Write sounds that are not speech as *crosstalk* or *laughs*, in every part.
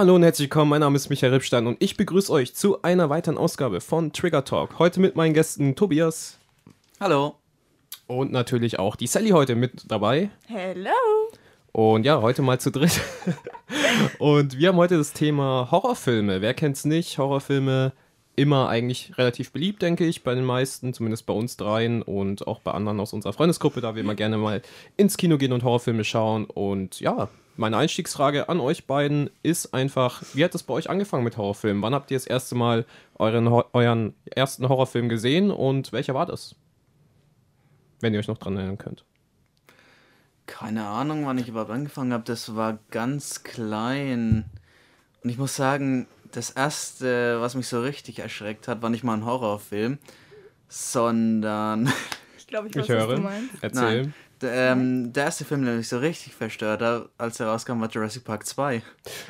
Hallo und herzlich willkommen. Mein Name ist Michael Rippstein und ich begrüße euch zu einer weiteren Ausgabe von Trigger Talk. Heute mit meinen Gästen Tobias Hallo. und natürlich auch die Sally heute mit dabei. Hello! Und ja, heute mal zu dritt. *laughs* und wir haben heute das Thema Horrorfilme. Wer kennt's nicht? Horrorfilme immer eigentlich relativ beliebt, denke ich, bei den meisten, zumindest bei uns dreien und auch bei anderen aus unserer Freundesgruppe, da wir immer gerne mal ins Kino gehen und Horrorfilme schauen. Und ja, meine Einstiegsfrage an euch beiden ist einfach, wie hat es bei euch angefangen mit Horrorfilmen? Wann habt ihr das erste Mal euren, euren ersten Horrorfilm gesehen und welcher war das? Wenn ihr euch noch dran erinnern könnt. Keine Ahnung, wann ich überhaupt angefangen habe. Das war ganz klein. Und ich muss sagen, das erste, was mich so richtig erschreckt hat, war nicht mal ein Horrorfilm, sondern *laughs* Ich glaube, ich weiß, Ich was höre. du meinst. Erzähl. Nein. der, ähm, der erste Film, der mich so richtig verstört hat, als er rauskam, war Jurassic Park 2.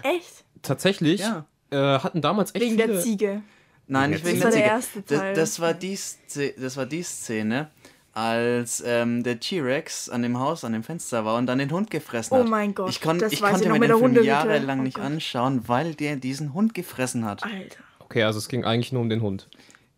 Echt? Tatsächlich Ja. äh, hatten damals echt Wegen viele... der Ziege. Nein, nicht wegen Das der war der Ziege. erste Teil. Das, das, war die Szene, das war die Szene, als ähm, der T-Rex an dem Haus, an dem Fenster war und dann den Hund gefressen Oh hat. mein Gott, Ich, kon das ich konnte ich noch mir mit den der Film jahrelang Oh nicht Gott. anschauen, weil der diesen Hund gefressen hat. Alter. Okay, also es ging eigentlich nur um den Hund.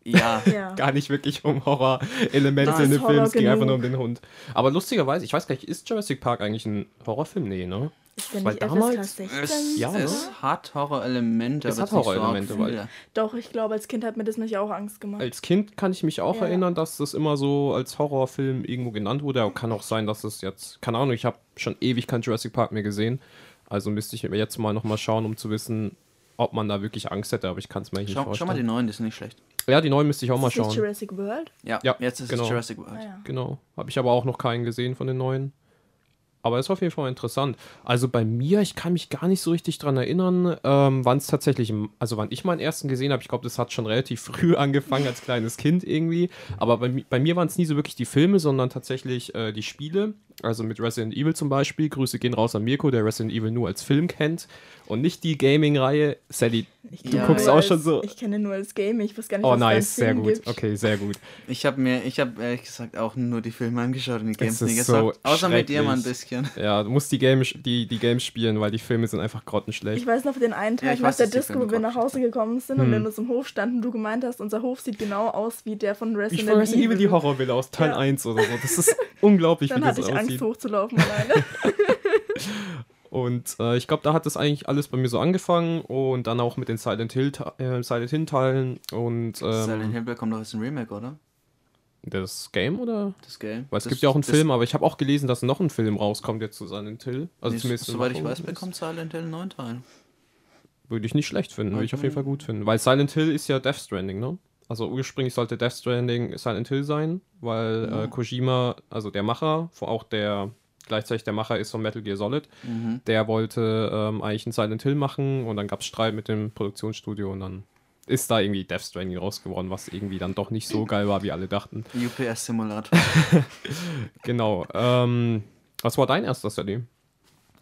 Ja. *laughs* Ja. Gar nicht wirklich um Horror-Elemente Das in ist dem Film, es ging einfach nur um den Hund. Aber lustigerweise, ich weiß gar nicht, ist Jurassic Park eigentlich ein Horrorfilm? Nee, ne? Ist Weil nicht damals- FSK 16? Es, Ja, es hat Horrorelemente, Es aber hat so Horrorelemente, weil- viele. Doch, ich glaube, als Kind hat mir das nicht auch Angst gemacht. Als Kind kann ich mich auch Ja. erinnern, dass das immer so als Horrorfilm irgendwo genannt wurde. Aber kann auch sein, dass es jetzt, keine Ahnung, ich habe schon ewig kein Jurassic Park mehr gesehen. Also müsste ich jetzt mal nochmal schauen, um zu wissen, ob man da wirklich Angst hätte. Aber ich kann es mir nicht Schau, schau vorstellen. mal die neuen, die sind nicht schlecht. ja, die neuen müsste ich auch mal ist schauen. Jurassic World? Ja, Ja, jetzt ist genau. es Jurassic World. Ah, ja. Genau. Habe ich aber auch noch keinen gesehen von den neuen. Aber ist auf jeden Fall interessant. Also bei mir, ich kann mich gar nicht so richtig dran erinnern, ähm, wann es tatsächlich, also wann ich meinen ersten gesehen habe. Ich glaube, das hat schon relativ *laughs* früh angefangen als kleines Kind irgendwie. Aber bei, bei mir waren es nie so wirklich die Filme, sondern tatsächlich äh, die Spiele. Also mit Resident Evil zum Beispiel. Grüße gehen raus an Mirko, der Resident Evil nur als Film kennt. Und nicht die Gaming-Reihe. Sally, Ich Du guckst auch als, schon so- Ich kenne nur als Game, ich weiß gar nicht, oh was es nice, als sehr gut. gibt. Okay, sehr gut. Ich habe mir, ich habe ehrlich gesagt auch nur die Filme angeschaut und die Games nicht so gesagt. Außer mit dir mal ein bisschen. Ja, du musst die, Game, die, die Games spielen, weil die Filme sind einfach grottenschlecht. Ich weiß noch den einen Ja, Tag ich nach weiß, der Disco, wo wir nach Hause gekommen sind und in unserem Hof standen, du gemeint hast, unser Hof sieht genau aus wie der von Resident, Ich von Resident Evil die Horrorvilla aus Teil Ja. 1 oder so. Das ist unglaublich, *laughs* Dann wie das hatte ich Angst hochzulaufen alleine. *laughs* Und äh, ich glaube, da hat das eigentlich alles bei mir so angefangen und dann auch mit den Silent Hill, äh, Silent Hill Teilen und Silent ähm, Hill bekommt doch jetzt ein Remake, oder? das Game oder? Das Game. Weil es das, gibt ja auch einen das- Film, aber ich habe auch gelesen, dass noch ein Film rauskommt jetzt zu Silent Hill. Also nee, zumindest soweit ich weiß, ist. bekommt Silent Hill einen neuen Teil. Würde ich nicht schlecht finden, würde ich auf jeden Okay. Fall gut finden. Weil Silent Hill ist ja Death Stranding, ne? Also ursprünglich sollte Death Stranding Silent Hill sein, weil äh, Ja. Kojima, also der Macher, auch der gleichzeitig der Macher ist von Metal Gear Solid, Mhm. der wollte ähm, eigentlich einen Silent Hill machen und dann gab es Streit mit dem Produktionsstudio und dann ist da irgendwie Death Stranding raus geworden, was irgendwie dann doch nicht so geil war, wie alle dachten. UPS-Simulator. *laughs* Genau. Ähm, was war dein erster Study?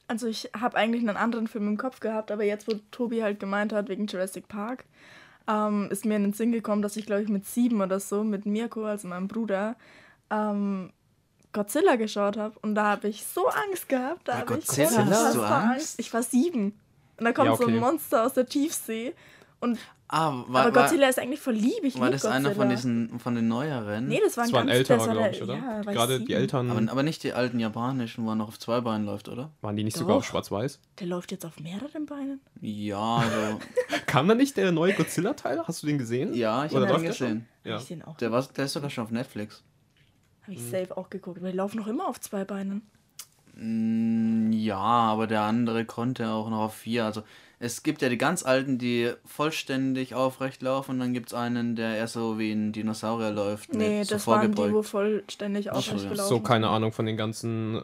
Also ich habe eigentlich einen anderen Film im Kopf gehabt, aber jetzt, wo Tobi halt gemeint hat, wegen Jurassic Park, ähm, ist mir in den Sinn gekommen, dass ich, glaube ich, mit sieben oder so mit Mirko, also meinem Bruder, ähm, Godzilla geschaut habe. Und da habe ich so Angst gehabt. Da Bei habe ich Godzilla hast du Angst? Ich war sieben. Und da kommt Ja, so okay. ein Monster aus der Tiefsee. Und, Ah, war, aber war, Godzilla ist eigentlich voll lieb. Ich war lieb das Godzilla. einer von diesen, von den neueren? Nee, das war ein Das war ein ganz älterer, glaube ich, oder? Ja, Gerade die. Eltern, Aber, aber nicht die alten japanischen, wo er noch auf zwei Beinen läuft, oder? waren die nicht sogar auf Doch. Schwarz-Weiß? Der läuft jetzt auf mehreren Beinen. Ja, also. *laughs* Kam da nicht der neue Godzilla-Teil? Hast du den gesehen? ja, ich habe schon? gesehen. Ja. Ich den auch. Der, war, der ist sogar schon auf Netflix. Habe Mhm. ich safe auch geguckt. Weil die laufen noch immer auf zwei Beinen. Mm, Ja, aber der andere konnte auch noch auf vier. Also es gibt ja die ganz alten, die vollständig aufrecht laufen und dann gibt es einen, der eher so wie ein Dinosaurier läuft. Nee, mit so das waren die, wo vollständig Ach so, aufrecht ja. gelaufen So, keine. Ahnung von den ganzen.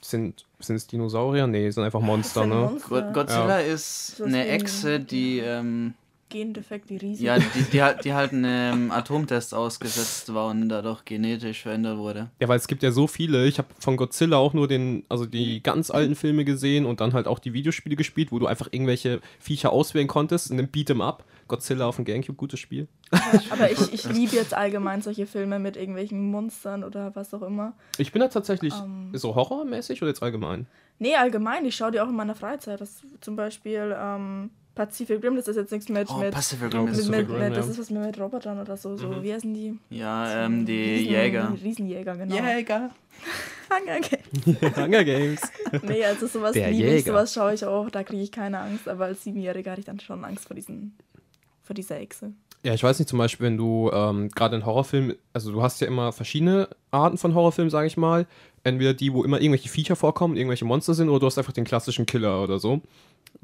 Sind, sind es Dinosaurier? Nee, sind einfach Monster, sind ne? Monster. Go- Godzilla Ja. ist So eine Echse, die ähm, Gendefekt, die riesig Ja, die, die, halt- die halt einem Atomtest ausgesetzt war und dadurch genetisch verändert wurde. Ja, weil es gibt ja so viele. Ich habe von Godzilla auch nur den, also die ganz alten Filme gesehen und dann halt auch die Videospiele gespielt, wo du einfach irgendwelche Viecher auswählen konntest in einem Beat'em Up. Godzilla auf dem Gamecube, gutes Spiel. *laughs* Aber ich, ich liebe jetzt allgemein solche Filme mit irgendwelchen Monstern oder was auch immer. Ich bin da tatsächlich Ähm. so horrormäßig oder jetzt allgemein? Nee, allgemein, ich schaue die auch in meiner Freizeit. Das zum Beispiel ähm, Pacific Rim, das ist jetzt nichts mit. Oh, mit Pacific Rim mit, ist mit, mit, das ist was mit, mit Robotern oder so. so Wie heißen die? Ja, ähm, die Riesen- Jäger. Riesenjäger, genau. Jäger. *laughs* Hunger Games. *laughs* Hunger Games. *laughs* Nee, also sowas Der liebe ich, sowas schaue ich auch, da kriege ich keine Angst. Aber als Siebenjähriger hatte ich dann schon Angst vor, diesen, vor dieser Echse. Ja, ich weiß nicht, zum Beispiel, wenn du ähm, gerade in Horrorfilmen, also du hast ja immer verschiedene Arten von Horrorfilmen, sage ich mal. Entweder die, wo immer irgendwelche Viecher vorkommen, irgendwelche Monster sind, oder du hast einfach den klassischen Killer oder so.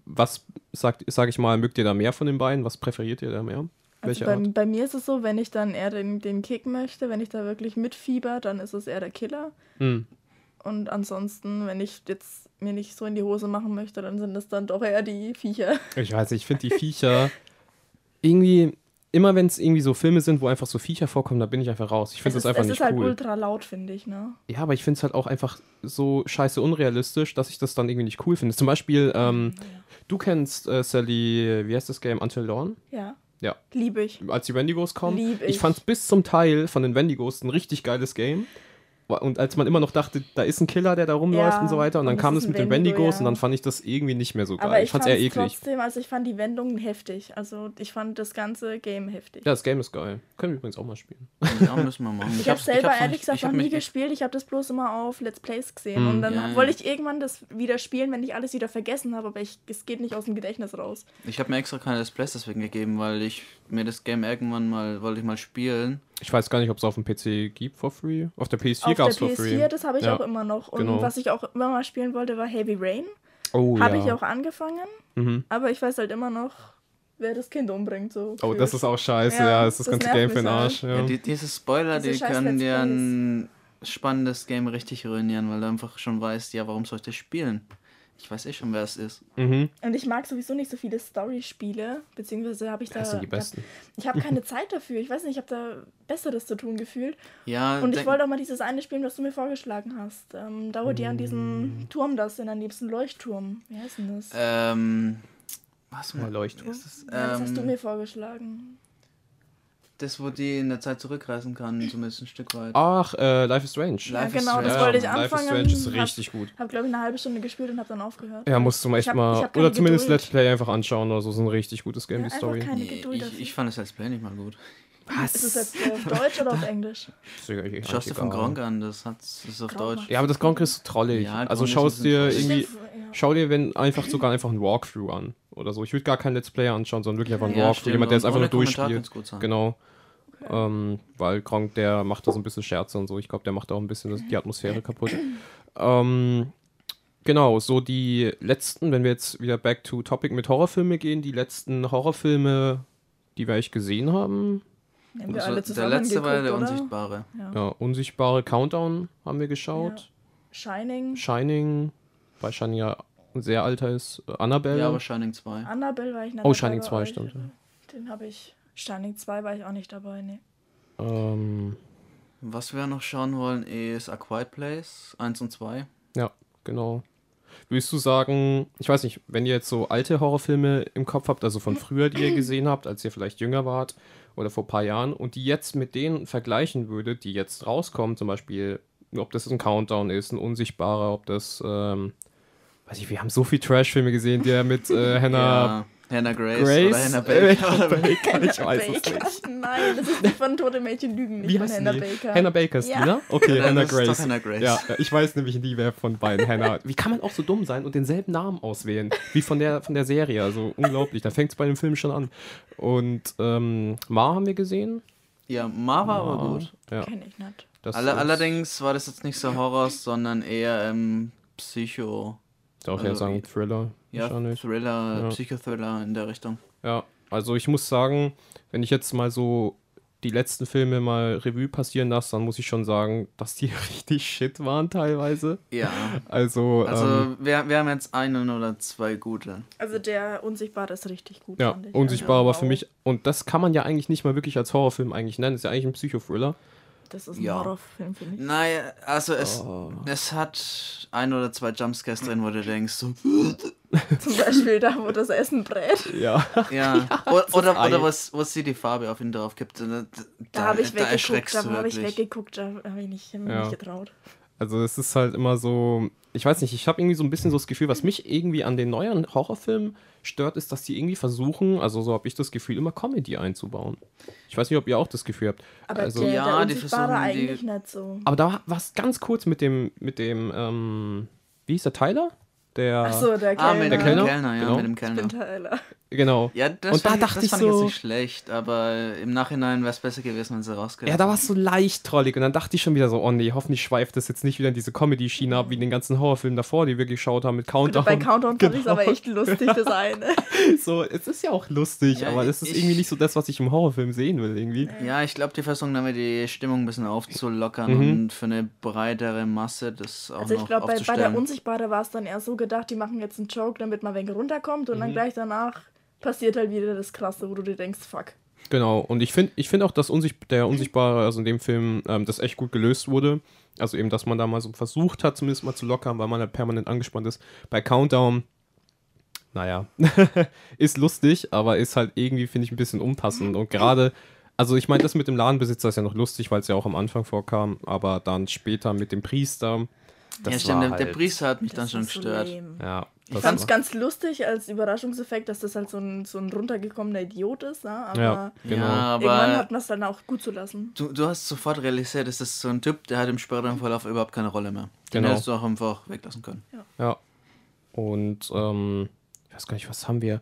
Was, sagt, sag ich mal, mögt ihr da mehr von den beiden? Was präferiert ihr da mehr? Also bei, bei mir ist es so, wenn ich dann eher den, den Kick möchte, wenn ich da wirklich mitfieber, dann ist es eher der Killer. Hm. Und ansonsten, wenn ich jetzt mir nicht so in die Hose machen möchte, dann sind es dann doch eher die Viecher. Ich weiß ich finde die Viecher *laughs* irgendwie, immer wenn es irgendwie so Filme sind, wo einfach so Viecher vorkommen, da bin ich einfach raus. Ich finde es das ist, einfach es nicht ist halt cool. ultra laut, finde ich, ne? Ja, aber ich finde es halt auch einfach so scheiße unrealistisch, dass ich das dann irgendwie nicht cool finde. Zum Beispiel, ähm, du kennst äh, Sally, wie heißt das Game? Until Dawn? Ja. Ja. Liebe ich. Als die Wendigos kommen. Lieb ich ich. fand es bis zum Teil von den Wendigos ein richtig geiles Game. Und als man immer noch dachte, da ist ein Killer, der da rumläuft Ja, und so weiter, und dann und kam ein mit den Wendigo, Wendigos ja. und dann fand ich das irgendwie nicht mehr so geil. Aber ich ich fand es eher eklig. trotzdem, also ich fand die Wendungen heftig. Also ich fand das ganze Game heftig. Ja, das Game ist geil. Können wir übrigens auch mal spielen. Ja, müssen wir machen. *laughs* Ich habe hab's- selber hab's ehrlich gesagt ich noch nie gespielt. Ich habe das bloß immer auf Let's Plays gesehen. Hm. Und dann Ja, ja. wollte ich irgendwann das wieder spielen, wenn ich alles wieder vergessen habe. Aber ich, es geht nicht aus dem Gedächtnis raus. Ich habe mir extra keine Let's Plays deswegen gegeben, weil ich mir das Game irgendwann mal, wollte ich mal spielen. Ich weiß gar nicht, ob es auf dem PC gibt for free. Auf der PS4 auf gab der es for free. PS4, das habe ich Ja. auch immer noch. Und genau. was ich auch immer mal spielen wollte, war Heavy Rain. Oh habe ja. ich auch angefangen. Mhm. Aber ich weiß halt immer noch, wer das Kind umbringt. So Oh, das ist auch scheiße, Ja, ja. Das ist das das ganze Game für den halt. Arsch. Ja. Ja, die, diese Spoiler, Diese die können dir ein spannendes Game richtig ruinieren, weil du einfach schon weißt, ja, warum soll ich das spielen? Ich weiß eh schon, wer es ist. Mhm. Und ich mag sowieso nicht so viele Story-Spiele, beziehungsweise habe ich da. Das sind die besten. Ich habe keine Zeit dafür. Ich weiß nicht, ich habe da Besseres zu tun gefühlt. Ja, Und ich wollte auch mal dieses eine spielen, was du mir vorgeschlagen hast. Ähm, da, wo die an Mm. diesem Turm das sind, an diesem Leuchtturm. Wie heißt denn das? Ähm, was Ja, Leuchtturm. ist das? ja, das hast du Ähm, mir vorgeschlagen. Das, wo die in der Zeit zurückreisen kann, zumindest ein Stück weit. Ach, äh, Life is Strange. Ja, Life is genau, das Strange. wollte ich Life is anfangen. Strange ist hab- richtig gut. Hab, glaube ich, eine halbe Stunde gespielt und habe dann aufgehört. Ja, musst du mal echt hab- mal. hab Oder zumindest Geduld. Let's Play einfach anschauen oder so. Ist ein richtig gutes Game, Ja, die Story. keine Geduld ich, ich fand das Let's Play nicht mal gut. Ist es jetzt auf Deutsch oder auf *laughs* Englisch? Ja Schaust du von. Gronk an, das, hat, das ist auf Gronk Deutsch. Ja, aber das Gronk ist so trollig. Ja, also Gronk ist schau ein es dir irgendwie. Ja. Schau dir, wenn einfach sogar einfach ein Walkthrough an oder so. Ich würde gar keinen Let's Player anschauen, sondern wirklich einfach ein Ja, Walkthrough. stimmt, Jemand, der es einfach nur durchspielt. kann's gut sein. Genau. Ähm, weil Gronk, der macht da so ein bisschen Scherze und so. Ich glaube, der macht auch ein bisschen das, die Atmosphäre kaputt. Ähm, genau, so die letzten, wenn wir jetzt wieder back to topic mit Horrorfilme gehen, die letzten Horrorfilme, die wir eigentlich gesehen haben. Nehmen wir alle der letzte war geguckt, der oder? Unsichtbare. Ja. Ja, Unsichtbare Countdown haben wir geschaut. Shining. Shining, weil Shining ja sehr alter ist. Annabelle. Ja, aber Shining 2. Annabelle war ich nicht oh, dabei Shining bei 2, euch. stimmt. Den habe ich. Shining 2 war ich auch nicht dabei, nee. Ähm, Was wir noch schauen wollen, ist A Quiet Place 1 und 2. ja, genau. Würdest du sagen, ich weiß nicht, wenn ihr jetzt so alte Horrorfilme im Kopf habt, also von früher, die ihr *clears throat* gesehen habt, als ihr vielleicht jünger wart oder vor ein paar Jahren, und die jetzt mit denen vergleichen würdet, die jetzt rauskommen, zum Beispiel, ob das ein Countdown ist, ein Unsichtbarer, ob das, ähm, weiß ich, wir haben so viel Trash-Filme gesehen, der mit äh, *laughs* Hannah Ja, Hannah Grace, Grace, oder Hannah äh, Baker. oder Baker, ich weiß es nicht. Nein, das ist nicht von Tote Mädchen Lügen, nicht Wie von Hannah die? Baker. Hannah Baker ist Ja. die, ne? Okay, *laughs* Hannah das ist doch Grace. Hannah Grace. Ja, ich weiß nämlich nie, wer von beiden Hannah. Wie kann man auch so dumm sein und denselben Namen auswählen? Wie von der, von der Serie. Also unglaublich. Da fängt es bei dem Film schon an. Und ähm, Ma haben wir gesehen. ja, Ma war aber Ma, gut. Ja, Kenn ich nicht. ist- allerdings war das jetzt nicht so Horror, sondern eher ähm, Psycho. Ich darf ja also- sagen Thriller. Ja, wahrscheinlich. Thriller, Ja. Psychothriller in der Richtung. Ja, also ich muss sagen, wenn ich jetzt mal so die letzten Filme mal Revue passieren lasse, dann muss ich schon sagen, dass die *laughs* richtig shit waren teilweise. Ja. Also, Also ähm, wir, wir haben jetzt einen oder zwei gute. Also der Unsichtbare ist richtig gut. ja, fand ich. unsichtbar, Also, aber für mich, und das kann man ja eigentlich nicht mal wirklich als Horrorfilm eigentlich nennen, ist ja eigentlich ein Psychothriller. Das ist ein Ja. Horrorfilm, finde ich. Naja, also es, Oh. es hat ein oder zwei Jumpscares drin, wo du denkst, so, *laughs* *laughs* Zum Beispiel da, wo das Essen brät. Ja. ja. *laughs* oder oder, Ei. oder was, was sie die Farbe auf ihn drauf gibt. Da, da, Da habe ich da weggeguckt, erschreckst da du habe ich weggeguckt, da habe ich nicht, hab mich Ja. nicht getraut. Also es ist halt immer so, ich weiß nicht, ich habe irgendwie so ein bisschen so das Gefühl, was mich irgendwie an den neuen Horrorfilmen stört, ist, dass die irgendwie versuchen, also so habe ich das Gefühl, immer Comedy einzubauen. Ich weiß nicht, ob ihr auch das Gefühl habt. Aber also, der, Ja, der die versuchen die- eigentlich nicht so. aber da war es ganz kurz mit dem, mit dem, ähm, wie hieß der Tyler? Der, Achso, der Ah, Kellner. mit Der dem Kellner? Kellner, ja, Genau. mit dem Ich bin Kellner. Tyler. genau. Ja, das, Und da fand, dachte das ich fand ich jetzt so- nicht schlecht, aber im Nachhinein wäre es besser gewesen, wenn sie rausgelassen Ja, da war es so leicht trollig und dann dachte ich schon wieder so, oh nee, hoffentlich schweift das jetzt nicht wieder in diese Comedy-Schiene ab, wie in den ganzen Horrorfilmen davor, die wir geschaut haben mit Countdown. Bei Countdown fand ich es Genau. aber echt lustig, das eine. *laughs* So, es ist ja auch lustig, Ja, aber es ist ich- irgendwie nicht so das, was ich im Horrorfilm sehen will, irgendwie. Ja, ich glaube, die versuchen damit die Stimmung ein bisschen aufzulockern Mhm. und für eine breitere Masse das auch Also ich noch glaube, bei, bei der. Unsichtbare war es dann eher so gedacht, die machen jetzt einen Joke, damit man wenig runterkommt und dann Mhm. gleich danach passiert halt wieder das Krasse, wo du dir denkst, fuck. Genau, und ich finde ich find auch, dass Unsicht der Unsichtbare, also in dem Film, ähm, das echt gut gelöst wurde. Also eben, dass man da mal so versucht hat, zumindest mal zu lockern, weil man halt permanent angespannt ist. Bei Countdown, naja, *laughs* ist lustig, aber ist halt irgendwie, finde ich, ein bisschen unpassend. Und gerade, also ich meine, das mit dem Ladenbesitzer ist ja noch lustig, weil es ja auch am Anfang vorkam, aber dann später mit dem Priester, das ja, stimmt, war der, der halt, Priester hat mich dann schon so gestört. lame. Ja, Ich fand es ganz lustig als Überraschungseffekt, dass das halt so ein, so ein runtergekommener Idiot ist, ne? aber Ja, genau. Ja, irgendwann aber hat man es dann auch gut zu lassen. du, du hast sofort realisiert, dass das so ein Typ, der hat im späteren Verlauf überhaupt keine Rolle mehr. Den Genau. hättest du auch einfach weglassen können. Ja. Und, ähm, ich weiß gar nicht, was haben wir?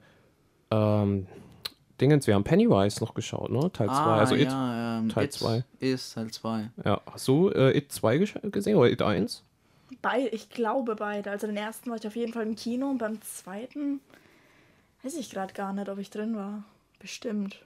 Ähm, Dingens, wir haben Pennywise noch geschaut, ne? Teil 2. also It. Ah, ja, ähm, Teil It zwei. Ist Teil 2. Ja. Hast du äh, It 2 gesch- gesehen oder It 1? Beide, ich glaube beide. Also den ersten war ich auf jeden Fall im Kino und beim zweiten weiß ich gerade gar nicht, ob ich drin war. Bestimmt.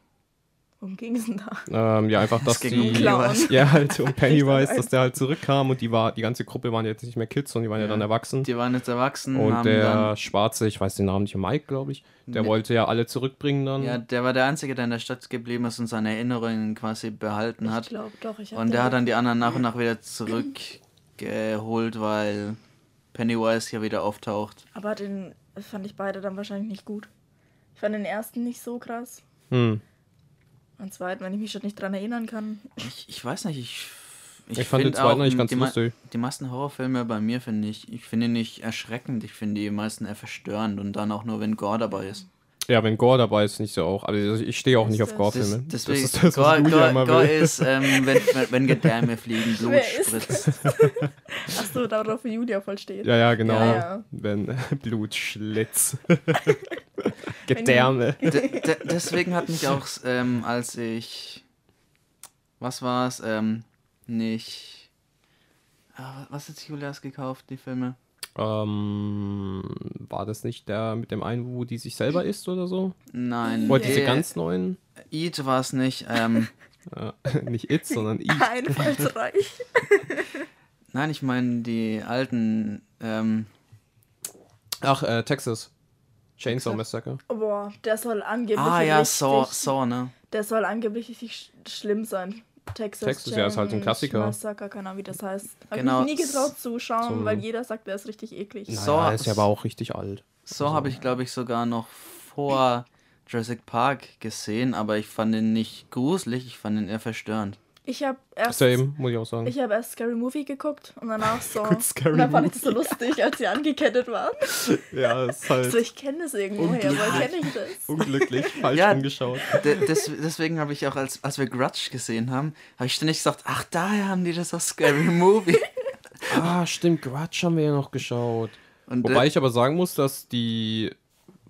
Worum ging es denn da? Ähm, ja, einfach, dass ging um die. *laughs* Ja, halt um *laughs* Pennywise, dass der halt zurückkam und die war, die ganze Gruppe waren jetzt nicht mehr Kids, sondern die waren ja, Ja. dann erwachsen. Die waren jetzt erwachsen. und haben der dann, Schwarze, ich weiß den Namen nicht, Mike, glaube ich, der Ne. wollte ja alle zurückbringen dann. ja, der war der Einzige, der in der Stadt geblieben ist und seine Erinnerungen quasi behalten Ich hat. glaube doch. Ich Und der hat dann die anderen nach und nach wieder zurückgeholt, weil Pennywise hier wieder auftaucht. Aber den fand ich beide dann wahrscheinlich nicht gut. Ich fand den ersten nicht so krass. Hm. Den zweiten, wenn ich mich schon nicht dran erinnern kann. Ich, ich weiß nicht, ich. Ich, fand den zweiten auch, eigentlich ganz die, lustig. Die meisten Horrorfilme bei mir finde ich, ich finde die nicht erschreckend, ich finde die meisten eher verstörend und dann auch nur, wenn Gore dabei ist. Ja, wenn Gore dabei ist, nicht so auch. Also ich stehe auch nicht auf Gore-Filme. Das, deswegen, das ist das, was Gore, Gore, immer Gore ist, ähm, wenn, wenn, Gedärme fliegen, *laughs* Blut spritzt. Achso, darauf wie Julia voll steht. Ja, ja, genau. Ja, ja. Wenn *laughs* Blutschlitz. *laughs* Gedärme. De, de, deswegen hat mich auch, ähm, als ich. Was war es? Ähm, nicht. Ah, was hat sich Julias gekauft, die Filme? Ähm, war das nicht der mit dem einen, wo die sich selber isst oder so? Nein. Oder diese äh, ganz neuen? Eat war es nicht. Ähm, *laughs* Äh, nicht It, sondern I. Einfallsreich. *laughs* nein, ich meine die alten. Ähm, Ach, äh, Texas. Chainsaw? Massacre. Boah, der soll angeblich ah ja, richtig, Saw, Saw, ne? Der soll angeblich richtig sch schlimm sein. Texas, Texas, ja, ist halt so ein Klassiker. Massacre, keine Ahnung, wie das heißt. Hab Genau, ich mich nie getraut zu schauen, zum- weil jeder sagt, der ist richtig eklig. Naja, Saw- ist ja aber auch richtig alt. Saw habe ich, glaube ich, sogar noch vor Jurassic Park gesehen, aber ich fand ihn nicht gruselig, ich fand ihn eher verstörend. Ich habe erst, Same, muss ich auch sagen. ich hab erst Scary Movie geguckt und danach so. *laughs* Gut, Scary und dann fand ich das so lustig, als sie *laughs* angekettet waren. ja, ist halt So, ich kenne das irgendwoher, woher kenne ich das? unglücklich *laughs* falsch Ja. umgeschaut. De des deswegen habe ich auch, als, als wir Grudge gesehen haben, habe ich ständig gesagt, ach, daher haben die das aus Scary Movie. Ah, stimmt, Grudge haben wir ja noch geschaut. Und, Wobei äh, ich aber sagen muss, dass die.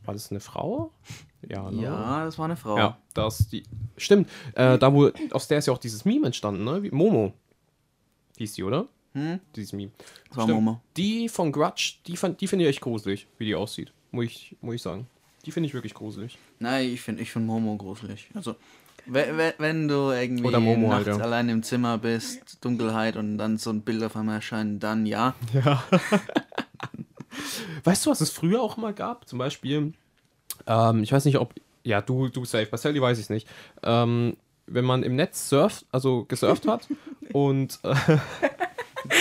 War das eine Frau? Ja, ne? ja, das war eine Frau. Ja, dass die. Stimmt, äh, da wo. Aus der ist ja auch dieses Meme entstanden, ne? Wie, Momo. Die ist die, oder? Hm? Dieses Meme. Das war Stimmt. Momo. Die von Grudge, die, fand- die finde ich echt gruselig, wie die aussieht. Muss ich, muss ich sagen. Die finde ich wirklich gruselig. Nein, ich finde ich find Momo gruselig. Also, wenn, du irgendwie Oder Momo nachts halt, ja. allein im Zimmer bist, Dunkelheit und dann so ein Bild auf einmal erscheint, dann ja. Ja. *laughs* weißt du, was es früher auch mal gab? Zum Beispiel, ähm, ich weiß nicht, ob. Ja, du, du safe, bei Sally weiß ich nicht. Ähm, wenn man im Netz surft, also gesurft hat *laughs* und, äh,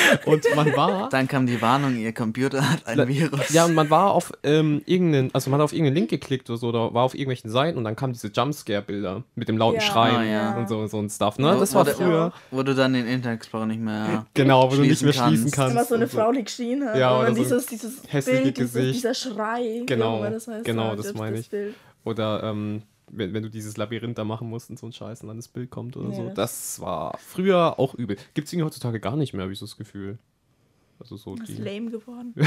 *laughs* und man war. Dann kam die Warnung, ihr Computer hat ein Virus. Ja, und man war auf ähm, irgendeinen, also man hat auf irgendeinen Link geklickt oder so, oder war auf irgendwelchen Seiten und dann kamen diese Jumpscare-Bilder mit dem lauten Ja. Schreien Ah, ja. und so, so ein Stuff, ne? Wo- Das wo war der- früher. Wo du dann den Internet Explorer nicht mehr. Genau, wo du nicht mehr schließen kannst. kannst. Immer so eine Frau, die geschrien hat. Ja, und oder so dieses, dieses hässliche Bild, dieses, Gesicht. dieser Schrei. Genau, das heißt, genau, das meine ich. Bild. Oder ähm, wenn, wenn du dieses Labyrinth da machen musst und so ein Scheiß und dann das Bild kommt oder Nee, so. das- war früher auch übel. Gibt es irgendwie heutzutage gar nicht mehr, habe ich so das Gefühl. Also so Das die. ist lame geworden. *laughs*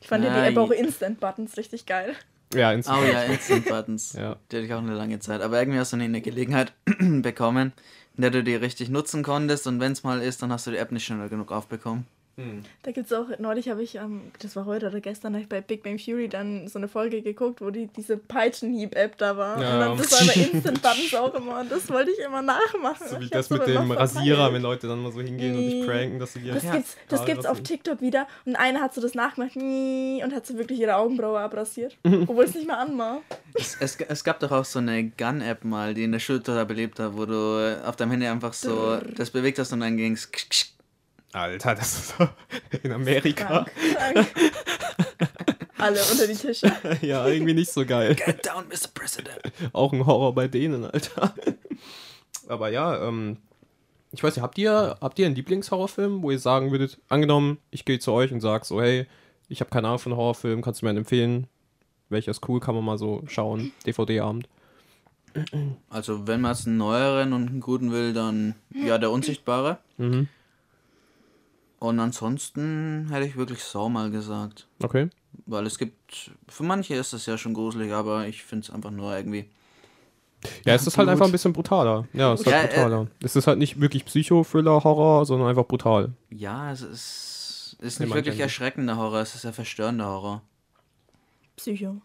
Ich fand ja die. App auch Instant-Buttons richtig geil. Ja, ins Oh ja, Instant Buttons. *laughs* Ja. Die hatte ich auch eine lange Zeit. Aber irgendwie hast du nie eine Gelegenheit *clears throat* bekommen, in der du die richtig nutzen konntest. Und wenn es mal ist, dann hast du die App nicht schnell genug aufbekommen. Da gibt's auch, neulich habe ich, ähm, das war heute oder gestern, hab ich bei Big Bang Theory dann so eine Folge geguckt, wo die, diese Peitschenhieb-App da war. Ja. Und dann, das war bei Instant-Buttons auch immer und das wollte ich immer nachmachen. So wie Ich das mit dem Rasierer, wenn Leute dann mal so hingehen und dich Nee. pranken, dass sie dir Das Ja. gibt's, das Haare gibt's auf. TikTok wieder und einer hat so das nachgemacht und hat so wirklich ihre Augenbraue abrasiert, obwohl es nicht mal an war. Es, es, es gab doch auch so eine Gun-App mal, die in der Schule total belebt hat, wo du auf deinem Handy einfach so das bewegt hast und dann ging's. ksch, ksch. Alter, das ist so *laughs* in Amerika. Krank, krank. Alle unter die Tische. *laughs* ja, irgendwie nicht so geil. Get down, Mr. President. Auch ein Horror bei denen, Alter. Aber ja, ähm, ich weiß nicht, habt ihr, habt ihr einen Lieblingshorrorfilm, wo ihr sagen würdet, angenommen, ich gehe zu euch und sag so, hey, ich habe keine Ahnung von Horrorfilmen, kannst du mir einen empfehlen? Welcher ist cool, kann man mal so schauen, DVD-Abend. Also, wenn man jetzt einen neueren und einen guten will, dann ja, der Unsichtbare. Mhm. Und ansonsten hätte ich wirklich Sau mal gesagt. Okay. Weil es gibt, für manche ist das ja schon gruselig, aber ich finde es einfach nur irgendwie. Ja, es ist halt einfach ein bisschen brutaler. Ja, es ist Ja, halt äh, brutaler. es ist halt nicht wirklich Psycho-Thriller-Horror, sondern einfach brutal. Ja, es ist, ist nicht wirklich erschreckender Horror, es ist ja verstörender Horror. Psycho.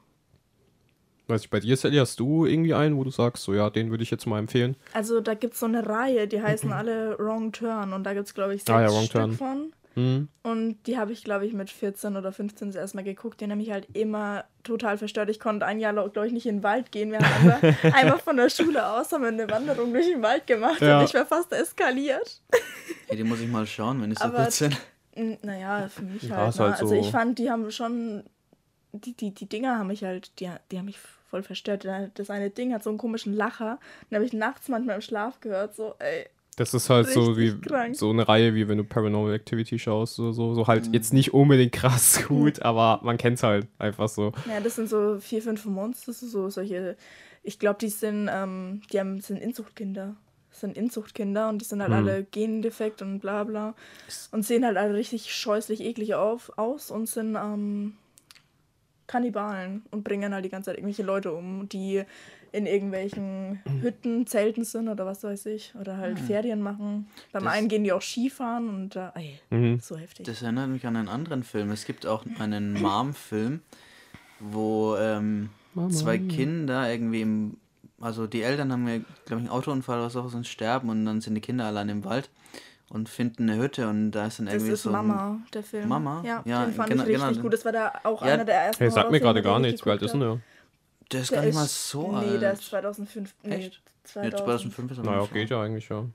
Weiß ich, bei dir, Sally, hast du irgendwie einen, wo du sagst, so ja, den würde ich jetzt mal empfehlen? Also da gibt's so eine Reihe, die heißen *clears throat* alle Wrong Turn und da gibt's glaube ich sechs Ah ja, Stück Turn. von. Mhm. Und die habe ich, glaube ich, mit 14 oder 15 das erste Mal geguckt. Die haben mich halt immer total verstört. Ich konnte ein Jahr, glaube ich, nicht in den Wald gehen. Wir haben einmal, *laughs* einmal von der Schule aus haben wir eine Wanderung durch den Wald gemacht Ja. und ich war fast eskaliert. *laughs* Hey, die muss ich mal schauen, wenn ich so Aber- gut bin. N- Naja, für mich Ja, halt. ne? halt Also so- ich fand, die haben schon. Die, die, die Dinger haben mich halt, die, die haben mich voll verstört. Das eine Ding hat so einen komischen Lacher. Den habe ich nachts manchmal im Schlaf gehört. So, ey. Das ist halt so wie krank. so eine Reihe, wie wenn du Paranormal Activity schaust, so, so, so halt jetzt nicht unbedingt krass gut, aber man kennt's halt einfach so. Ja, das sind so vier, fünf Monster, so solche. Ich glaube, die sind, ähm, die haben, sind Inzuchtkinder. Das sind Inzuchtkinder und die sind halt Hm. alle gendefekt und bla bla. Und sehen halt alle richtig scheußlich eklig auf, aus und sind ähm, Kannibalen und bringen halt die ganze Zeit irgendwelche Leute um, die in irgendwelchen Hütten, Zelten sind oder was weiß ich. Oder halt Ferien machen. Beim Das- einen gehen die auch Skifahren und äh, ey, Mhm. so heftig. Das erinnert mich an einen anderen Film. Es gibt auch einen Mom-Film, wo ähm, zwei Kinder irgendwie im. Also die Eltern haben ja, glaube ich, einen Autounfall oder sowas und sterben und dann sind die Kinder allein im Wald und finden eine Hütte und da ist dann Das irgendwie ist so. Mama, der Film. Mama? Ja, Ja, den fand genau- ich richtig genau. gut. Das war da auch Ja, einer der ersten Hey, sag mir gerade gar ich nichts, wie alt ist denn der? Der ist hab. gar Der nicht mal ist- so nee, alt. der ist 2005. Nee, Echt? 2000. Ja, 2005 ist er Naja, noch geht ja eigentlich, ja.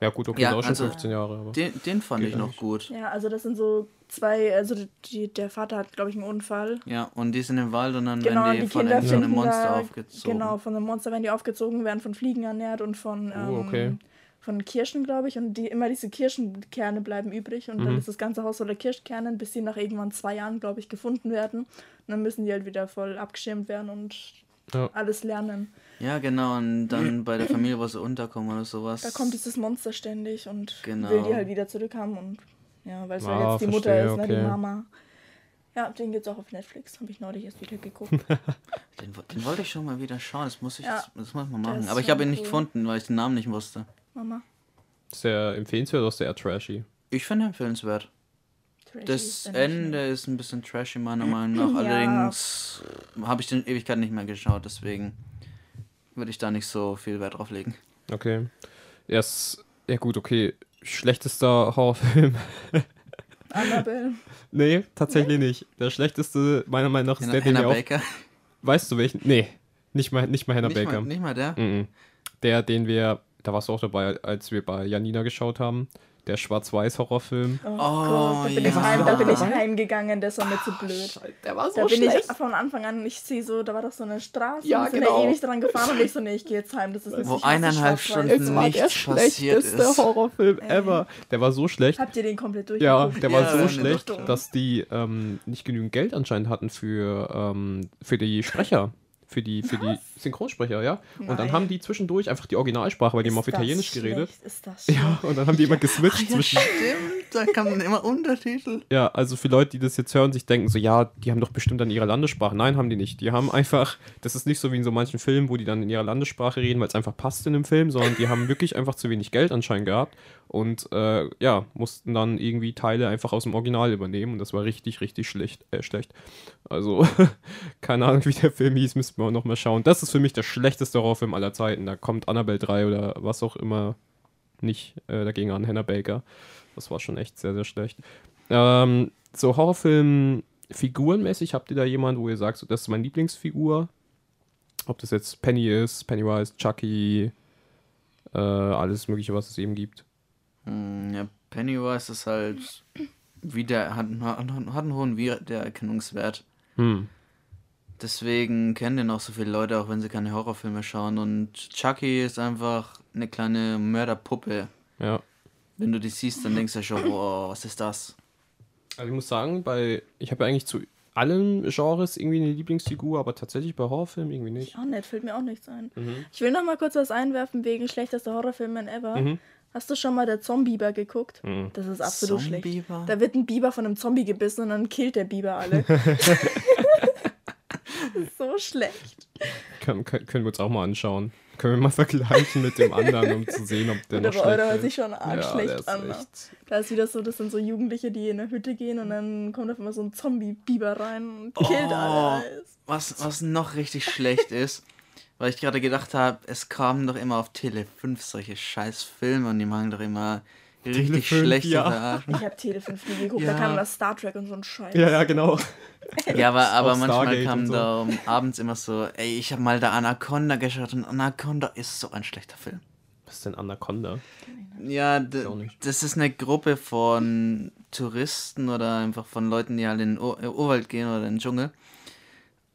Ja, gut, okay, Ja, ist auch schon also- 15 Jahre, aber. Den, den fand ich noch eigentlich. gut. Ja, also das sind so zwei, also die, der Vater hat, glaube ich, einen Unfall. Ja, und die sind im Wald und dann Genau, werden die, die von einem, von einem finden Monster da, aufgezogen. genau, von einem Monster werden die aufgezogen, werden von Fliegen ernährt und von, ähm, Oh, okay. Von Kirschen, glaube ich. Und die immer diese Kirschenkerne bleiben übrig und Mhm. dann ist das ganze Haus voller Kirschkernen, bis sie nach irgendwann zwei Jahren, glaube ich, gefunden werden. Und dann müssen die halt wieder voll abgeschirmt werden und Ja. alles lernen. Ja, genau, und dann bei der Familie, wo sie unterkommen oder sowas. Da kommt dieses Monster ständig und Genau. will die halt wieder zurückhaben und ja, weil es Ah, halt jetzt die Mutter verstehe, ist, ne, okay. die Mama. Ja, den gibt's auch auf Netflix, habe ich neulich erst wieder geguckt. *laughs* Den, den wollte ich schon mal wieder schauen, das muss ich, Ja. das muss ich mal Der machen. ist Aber ich habe ihn nicht cool. gefunden, weil ich den Namen nicht wusste. Mama. Ist der empfehlenswert oder ist der eher trashy? Ich finde ihn empfehlenswert. trashy Das ist. Ende ist ein bisschen trashy, meiner Meinung nach. Ja. Allerdings habe ich den Ewigkeit nicht mehr geschaut, deswegen würde ich da nicht so viel Wert drauf legen. Okay. Erst, ja gut, okay. Schlechtester Horrorfilm. *laughs* Annabelle. nee, tatsächlich nicht. Der schlechteste, meiner Meinung nach, ist der, den Hannah wir auch. Baker. Weißt du welchen? Nee, nicht mal, nicht mal Hannah Nicht Baker. mal, nicht mal der? Mhm. Der, den wir, da warst du auch dabei, als wir bei Janina geschaut haben. Der Schwarz-Weiß-Horrorfilm. Oh, Oh, Gott, da bin, ich, ja. heim, da bin ich heimgegangen, das war mir zu blöd. Der war Da bin ich von Anfang an, ich sehe so, da war doch so eine Straße, Ja, und sind genau. da ewig dran gefahren und ich so, nee, ich gehe jetzt heim, das ist nicht Wo ich eineinhalb. Stunden der nichts passiert schlechteste ist. Horrorfilm ever. Der war so schlecht. Habt ihr den komplett Ja, durchgeguckt? der war Ja, so schlecht, dass die ähm, nicht genügend Geld anscheinend hatten für, ähm, für die Sprecher. Für die, für die Synchronsprecher, ja. Und dann Nein. haben die zwischendurch einfach die Originalsprache, weil die haben auf Italienisch das geredet. schlecht? Ist das Ja, und dann haben die immer geswitcht Ja, zwischen. stimmt, da kamen immer Untertitel. Ja, also für Leute, die das jetzt hören, sich denken so, ja, die haben doch bestimmt dann ihre Landessprache. Nein, haben die nicht. Die haben einfach, das ist nicht so wie in so manchen Filmen, wo die dann in ihrer Landessprache reden, weil es einfach passt in dem Film, sondern die haben wirklich einfach zu wenig Geld anscheinend gehabt und äh, ja, mussten dann irgendwie Teile einfach aus dem Original übernehmen und das war richtig, richtig schlecht. Äh, schlecht. Also, *laughs* keine Ahnung, wie der Film hieß, müssten wir auch noch mal schauen. Das ist für mich der schlechteste Horrorfilm aller Zeiten. Da kommt Annabelle 3 oder was auch immer nicht äh, dagegen an, Hannah Baker. Das war schon echt sehr, sehr schlecht. Ähm, so Horrorfilm figurenmäßig, habt ihr da jemanden, wo ihr sagt, so, das ist meine Lieblingsfigur? Ob das jetzt Penny ist, Pennywise, Chucky, äh, alles mögliche, was es eben gibt. Hm, Ja, Pennywise ist halt wieder, hat, hat, hat einen hohen Wiedererkennungswert. Hm. Deswegen kennen den auch so viele Leute, auch wenn sie keine Horrorfilme schauen. Und Chucky ist einfach eine kleine Mörderpuppe. Ja. Wenn du die siehst, dann denkst du ja schon, *clears throat* wow, was ist das? Also ich muss sagen, bei, ich habe ja eigentlich zu allen Genres irgendwie eine Lieblingsfigur, aber tatsächlich bei Horrorfilmen irgendwie nicht. Auch nett, fällt mir auch nichts ein. Mhm. Ich will noch mal kurz was einwerfen wegen schlechtester Horrorfilmen ever. Mhm. Hast du schon mal der Zombieber geguckt? Mhm. Das ist absolut schlecht. Da wird ein Biber von einem Zombie gebissen und dann killt der Biber alle. *laughs* *laughs* so schlecht. Können können wir uns auch mal anschauen. Können wir mal *laughs* vergleichen mit dem anderen, um zu sehen, ob der Und der noch schlecht hört sich schon arg Ja, schlecht ist an. ne? echt- Da ist wieder so, das sind so Jugendliche, die in eine Hütte gehen und dann kommt auf einmal so ein Zombie-Biber rein und killt Oh. alles. Was, was noch richtig schlecht ist, weil ich gerade gedacht habe, es kamen doch immer auf Tele 5 solche scheiß Filme und die machen doch immer richtig Tele 5, schlechte ja. Ich hab Tele 5 nie geguckt, Ja. da kam das Star Trek und so ein Scheiß. Ja, ja, genau. Ja, aber, aber manchmal Stargate kam so. da um, abends immer so, ey, ich habe mal da Anaconda geschaut und Anaconda ist so ein schlechter Film. Was ist denn Anaconda? Ja, das ist eine Gruppe von Touristen oder einfach von Leuten, die halt in den Ur äh, Urwald gehen oder in den Dschungel.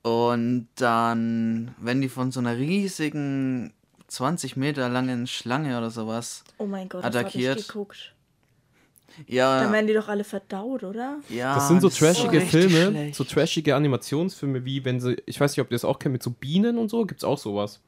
Und dann, wenn die von so einer riesigen 20 Meter langen Schlange oder sowas. Oh mein Gott, das hab Attackiert. ich geguckt. Dann Ja, werden die doch alle verdaut, oder? ja. Das sind so ist trashige Filme, schlecht. so trashige Animationsfilme, wie wenn sie, ich weiß nicht, ob ihr das auch kennt, mit so Bienen und so, gibt's auch sowas.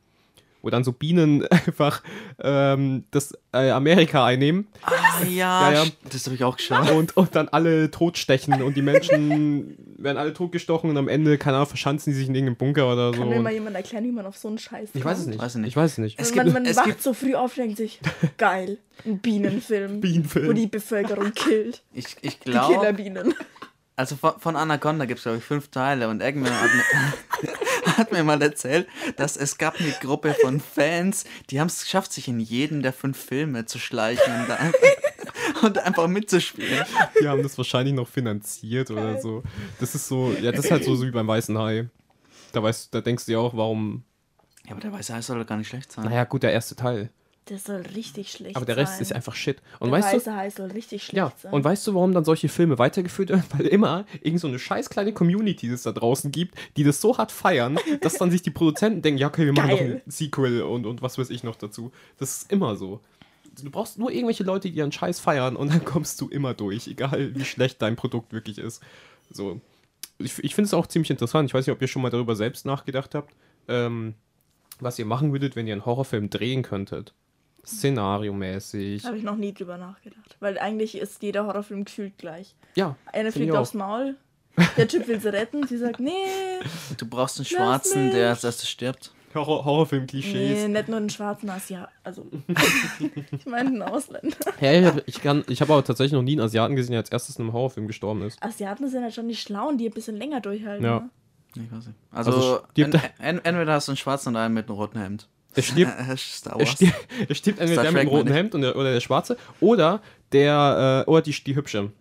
Wo dann so Bienen *laughs* einfach ähm, das äh, Amerika einnehmen Ah, ja, Ja, ja. das habe ich auch geschaut. und, und dann alle totstechen und die Menschen *laughs* werden alle totgestochen und am Ende, keine Ahnung, verschanzen die sich in irgendeinem Bunker oder so. Kann mir mal jemand erklären, wie man auf so einen Scheiß Ich weiß es kommt? nicht. Weiß ich nicht. Ich weiß es nicht. Es gibt- man man es wacht gibt- so früh auf und denkt sich, geil, ein Bienenfilm, Bienenfilm. wo die Bevölkerung killt. Ich, ich Die glaube, Killerbienen. Also von, von Anaconda gibt es, glaube ich, fünf Teile und Eggman hat mir, *laughs* hat mir mal erzählt, dass es gab eine Gruppe von Fans, die haben es geschafft, sich in jeden der fünf Filme zu schleichen und, da einfach, und einfach mitzuspielen. Die haben das wahrscheinlich noch finanziert oder so. Das ist so, ja, das ist halt so, so wie beim Weißen Hai. Da weißt, da denkst du ja auch, warum. Ja, aber der weiße Hai soll doch gar nicht schlecht sein. Naja, gut, der erste Teil. Das soll richtig schlecht Aber der sein. Rest ist einfach Shit. Und Der weißt du, weiße Hai soll richtig schlecht Ja, sein. und weißt du, warum dann solche Filme weitergeführt werden? Weil immer irgend so eine scheiß kleine Community es da draußen gibt, die das so hart feiern, dass dann sich die Produzenten denken, ja, okay, wir machen Geil. noch ein Sequel und, und was weiß ich noch dazu. Das ist immer so. Du brauchst nur irgendwelche Leute, die ihren Scheiß feiern und dann kommst du immer durch, egal wie schlecht dein Produkt wirklich ist. So. Ich, ich finde es auch ziemlich interessant. Ich weiß nicht, ob ihr schon mal darüber selbst nachgedacht habt, ähm, was ihr machen würdet, wenn ihr einen Horrorfilm drehen könntet. Szenariomäßig. Habe ich noch nie drüber nachgedacht. Weil eigentlich ist jeder Horrorfilm gefühlt gleich. Ja. Eine find fliegt aufs Maul, der Typ will sie retten, sie sagt, nee. Du brauchst einen Schwarzen, der als erstes stirbt. Horror Horrorfilm-Klischees. Nee, nicht nur den schwarzen Asiat. Also, *laughs* ich meine einen Ausländer. Ja, ich habe ich kann- ich hab aber tatsächlich noch nie einen Asiaten gesehen, der als erstes in einem Horrorfilm gestorben ist. Asiaten sind halt schon die Schlauen, die ein bisschen länger durchhalten. Ja. ne? Ich weiß nicht. Also, Also en, en, entweder hast du einen schwarzen und einen mit einem roten Hemd. Er *laughs* stirbt, Star er Wars. stirbt, er stirbt entweder Star der mit dem roten. Hemd und der, oder der schwarze oder der, äh, oder die, die hübsche.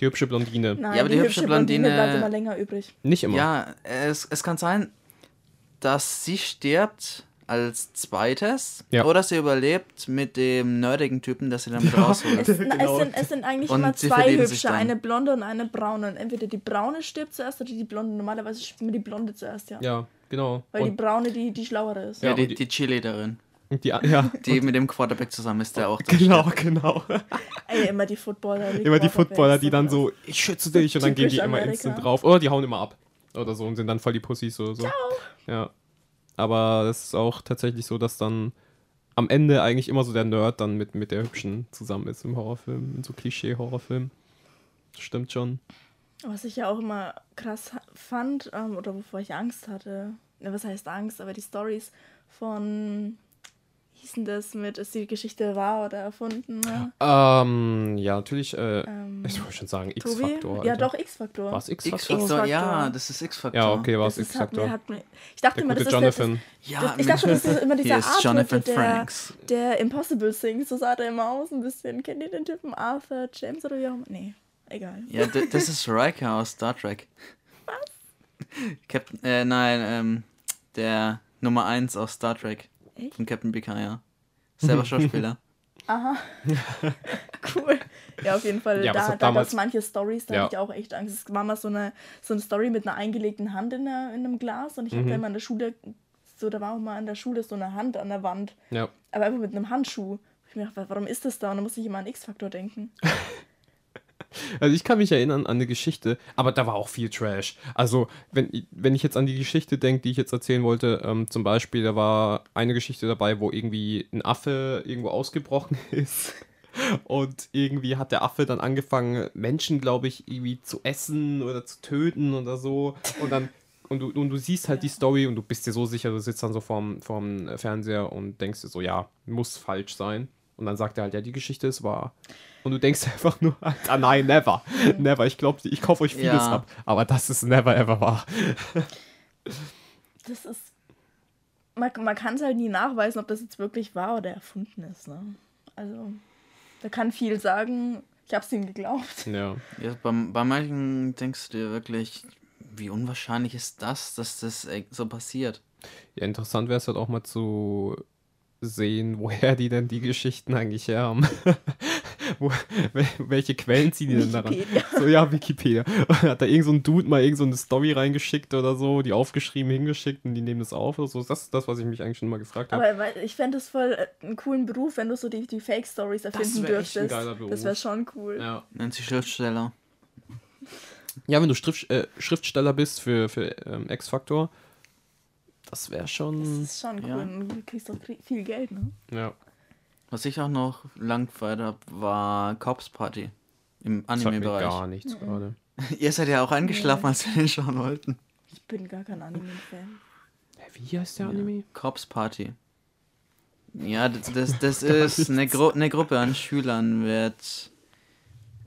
Die hübsche Blondine. Nein, Ja, aber die hübsche Blondine- bleibt immer länger übrig. Nicht immer. Ja, es, es kann sein, dass sie stirbt als zweites Ja. oder sie überlebt mit dem nerdigen Typen, das sie dann *laughs* mit rausholt. *laughs* Es, na, Genau. es, sind, es sind eigentlich Und immer zwei hübsche, eine blonde und eine braune. Und entweder die braune stirbt zuerst oder die blonde. Normalerweise stirbt immer die blonde zuerst, ja. Ja, genau. Weil die Und, braune die, die schlauere ist. Ja, Ja, die, die- die Cheerleaderin, die, ja, die mit dem Quarterback zusammen ist, der auch da genau, stirbt. genau. *laughs* Ey, immer die Footballer. Die Immer die Footballer, die dann so, ich schütze dich und dann gehen die immer Amerika. instant drauf. Oder die hauen immer ab. Oder so und sind dann voll die Pussys oder so. Ja. Aber das ist auch tatsächlich so, dass dann am Ende eigentlich immer so der Nerd dann mit, mit der Hübschen zusammen ist im Horrorfilm, in so Klischee-Horrorfilm. Das stimmt schon. Was ich ja auch immer krass fand, ähm, oder wovor ich Angst hatte, ne, was heißt Angst, aber die Stories von, hieß denn das mit, ist die Geschichte wahr oder erfunden? Ne? Ähm, ja, natürlich, äh, Ähm, *laughs* ich wollte schon sagen? X-Faktor. Ja, doch, X-Faktor. War es X-Faktor? Ja, das ist X-Faktor. Ja, okay, war es X-Faktor. ich dachte Der immer, das ist, das Jonathan. ist Ja, das, ich dachte, das ist immer dieser Arthur, Jonathan der, Franks. der Impossible singt. So sah der immer aus ein bisschen. Kennt ihr den Typen Arthur James oder wie auch immer? Nee, egal. Ja, das ist Riker aus Star Trek. Was? Captain, äh, nein, ähm, der Nummer 1 aus Star Trek. Echt? Von Captain Picard, ja. Selber Schauspieler. *laughs* Aha. *laughs* cool. Ja, auf jeden Fall. Ja, da hat da gab damals- es manche Stories, da Ja. hatte ich auch echt Angst. Es war mal so eine, so eine Story mit einer eingelegten Hand in, der, in einem Glas und ich Mhm. hatte immer in der Schule, so, da war auch mal an der Schule so eine Hand an der Wand, Ja. aber einfach mit einem Handschuh. Ich mir gedacht, warum ist das da? Und dann musste ich immer an X-Faktor denken. *laughs* *laughs* Also ich kann mich erinnern an eine Geschichte, aber da war auch viel Trash. Also wenn, ich- wenn ich jetzt an die Geschichte denke, die ich jetzt erzählen wollte, ähm, zum Beispiel, da war eine Geschichte dabei, wo irgendwie ein Affe irgendwo ausgebrochen *laughs* ist. Und irgendwie hat der Affe dann angefangen, Menschen, glaube ich, irgendwie zu essen oder zu töten oder so. Und dann, und du, und du siehst halt die Story und du bist dir so sicher, du sitzt dann so vorm, vorm Fernseher und denkst dir so, ja, muss falsch sein. Und dann sagt er halt, ja, die Geschichte ist wahr. Und du denkst *laughs* einfach nur, ah nein, never, never. Ich glaube, ich kaufe euch vieles Ja. ab, aber das ist never ever wahr. Das ist. Man, man kann es halt nie nachweisen, ob das jetzt wirklich wahr oder erfunden ist. Ne? Also, da kann viel sagen. Ich hab's ihm geglaubt. Ja. Ja, bei, bei manchen denkst du dir wirklich, wie unwahrscheinlich ist das, dass das äh, so passiert? ja, interessant wäre es halt auch mal zu sehen, woher die denn die Geschichten eigentlich her haben. *laughs* Wo, wel- welche Quellen ziehen die denn daran? Wikipedia. So, ja, Wikipedia. *laughs* Hat da irgend so ein Dude mal irgend so eine Story reingeschickt oder so, die aufgeschrieben, hingeschickt und die nehmen das auf oder so. Das ist das, was ich mich eigentlich schon mal gefragt habe. Aber weil- ich fände es voll äh, einen coolen Beruf, wenn du so die, die Fake-Stories erfinden wär echt ein dürftest. geiler Beruf. Das wäre schon cool. Ja. Nennt sich Schriftsteller. ja, wenn du Schrift, äh, Schriftsteller bist für, für ähm, X-Factor, das wäre Das schon. ist schon cool. Ja. Du kriegst krie- viel Geld, ne? Ja. Was ich auch noch lang gefeiert habe, war Cops Party. Im Das Anime-Bereich. gar nichts gerade. *laughs* Ihr seid ja auch eingeschlafen, als wir den schauen wollten. Ich bin gar kein Anime-Fan. Wie heißt der Anime? Cops Party. Ja, *laughs* das, das, *laughs* das ist eine, Gru eine Gruppe an Schülern wird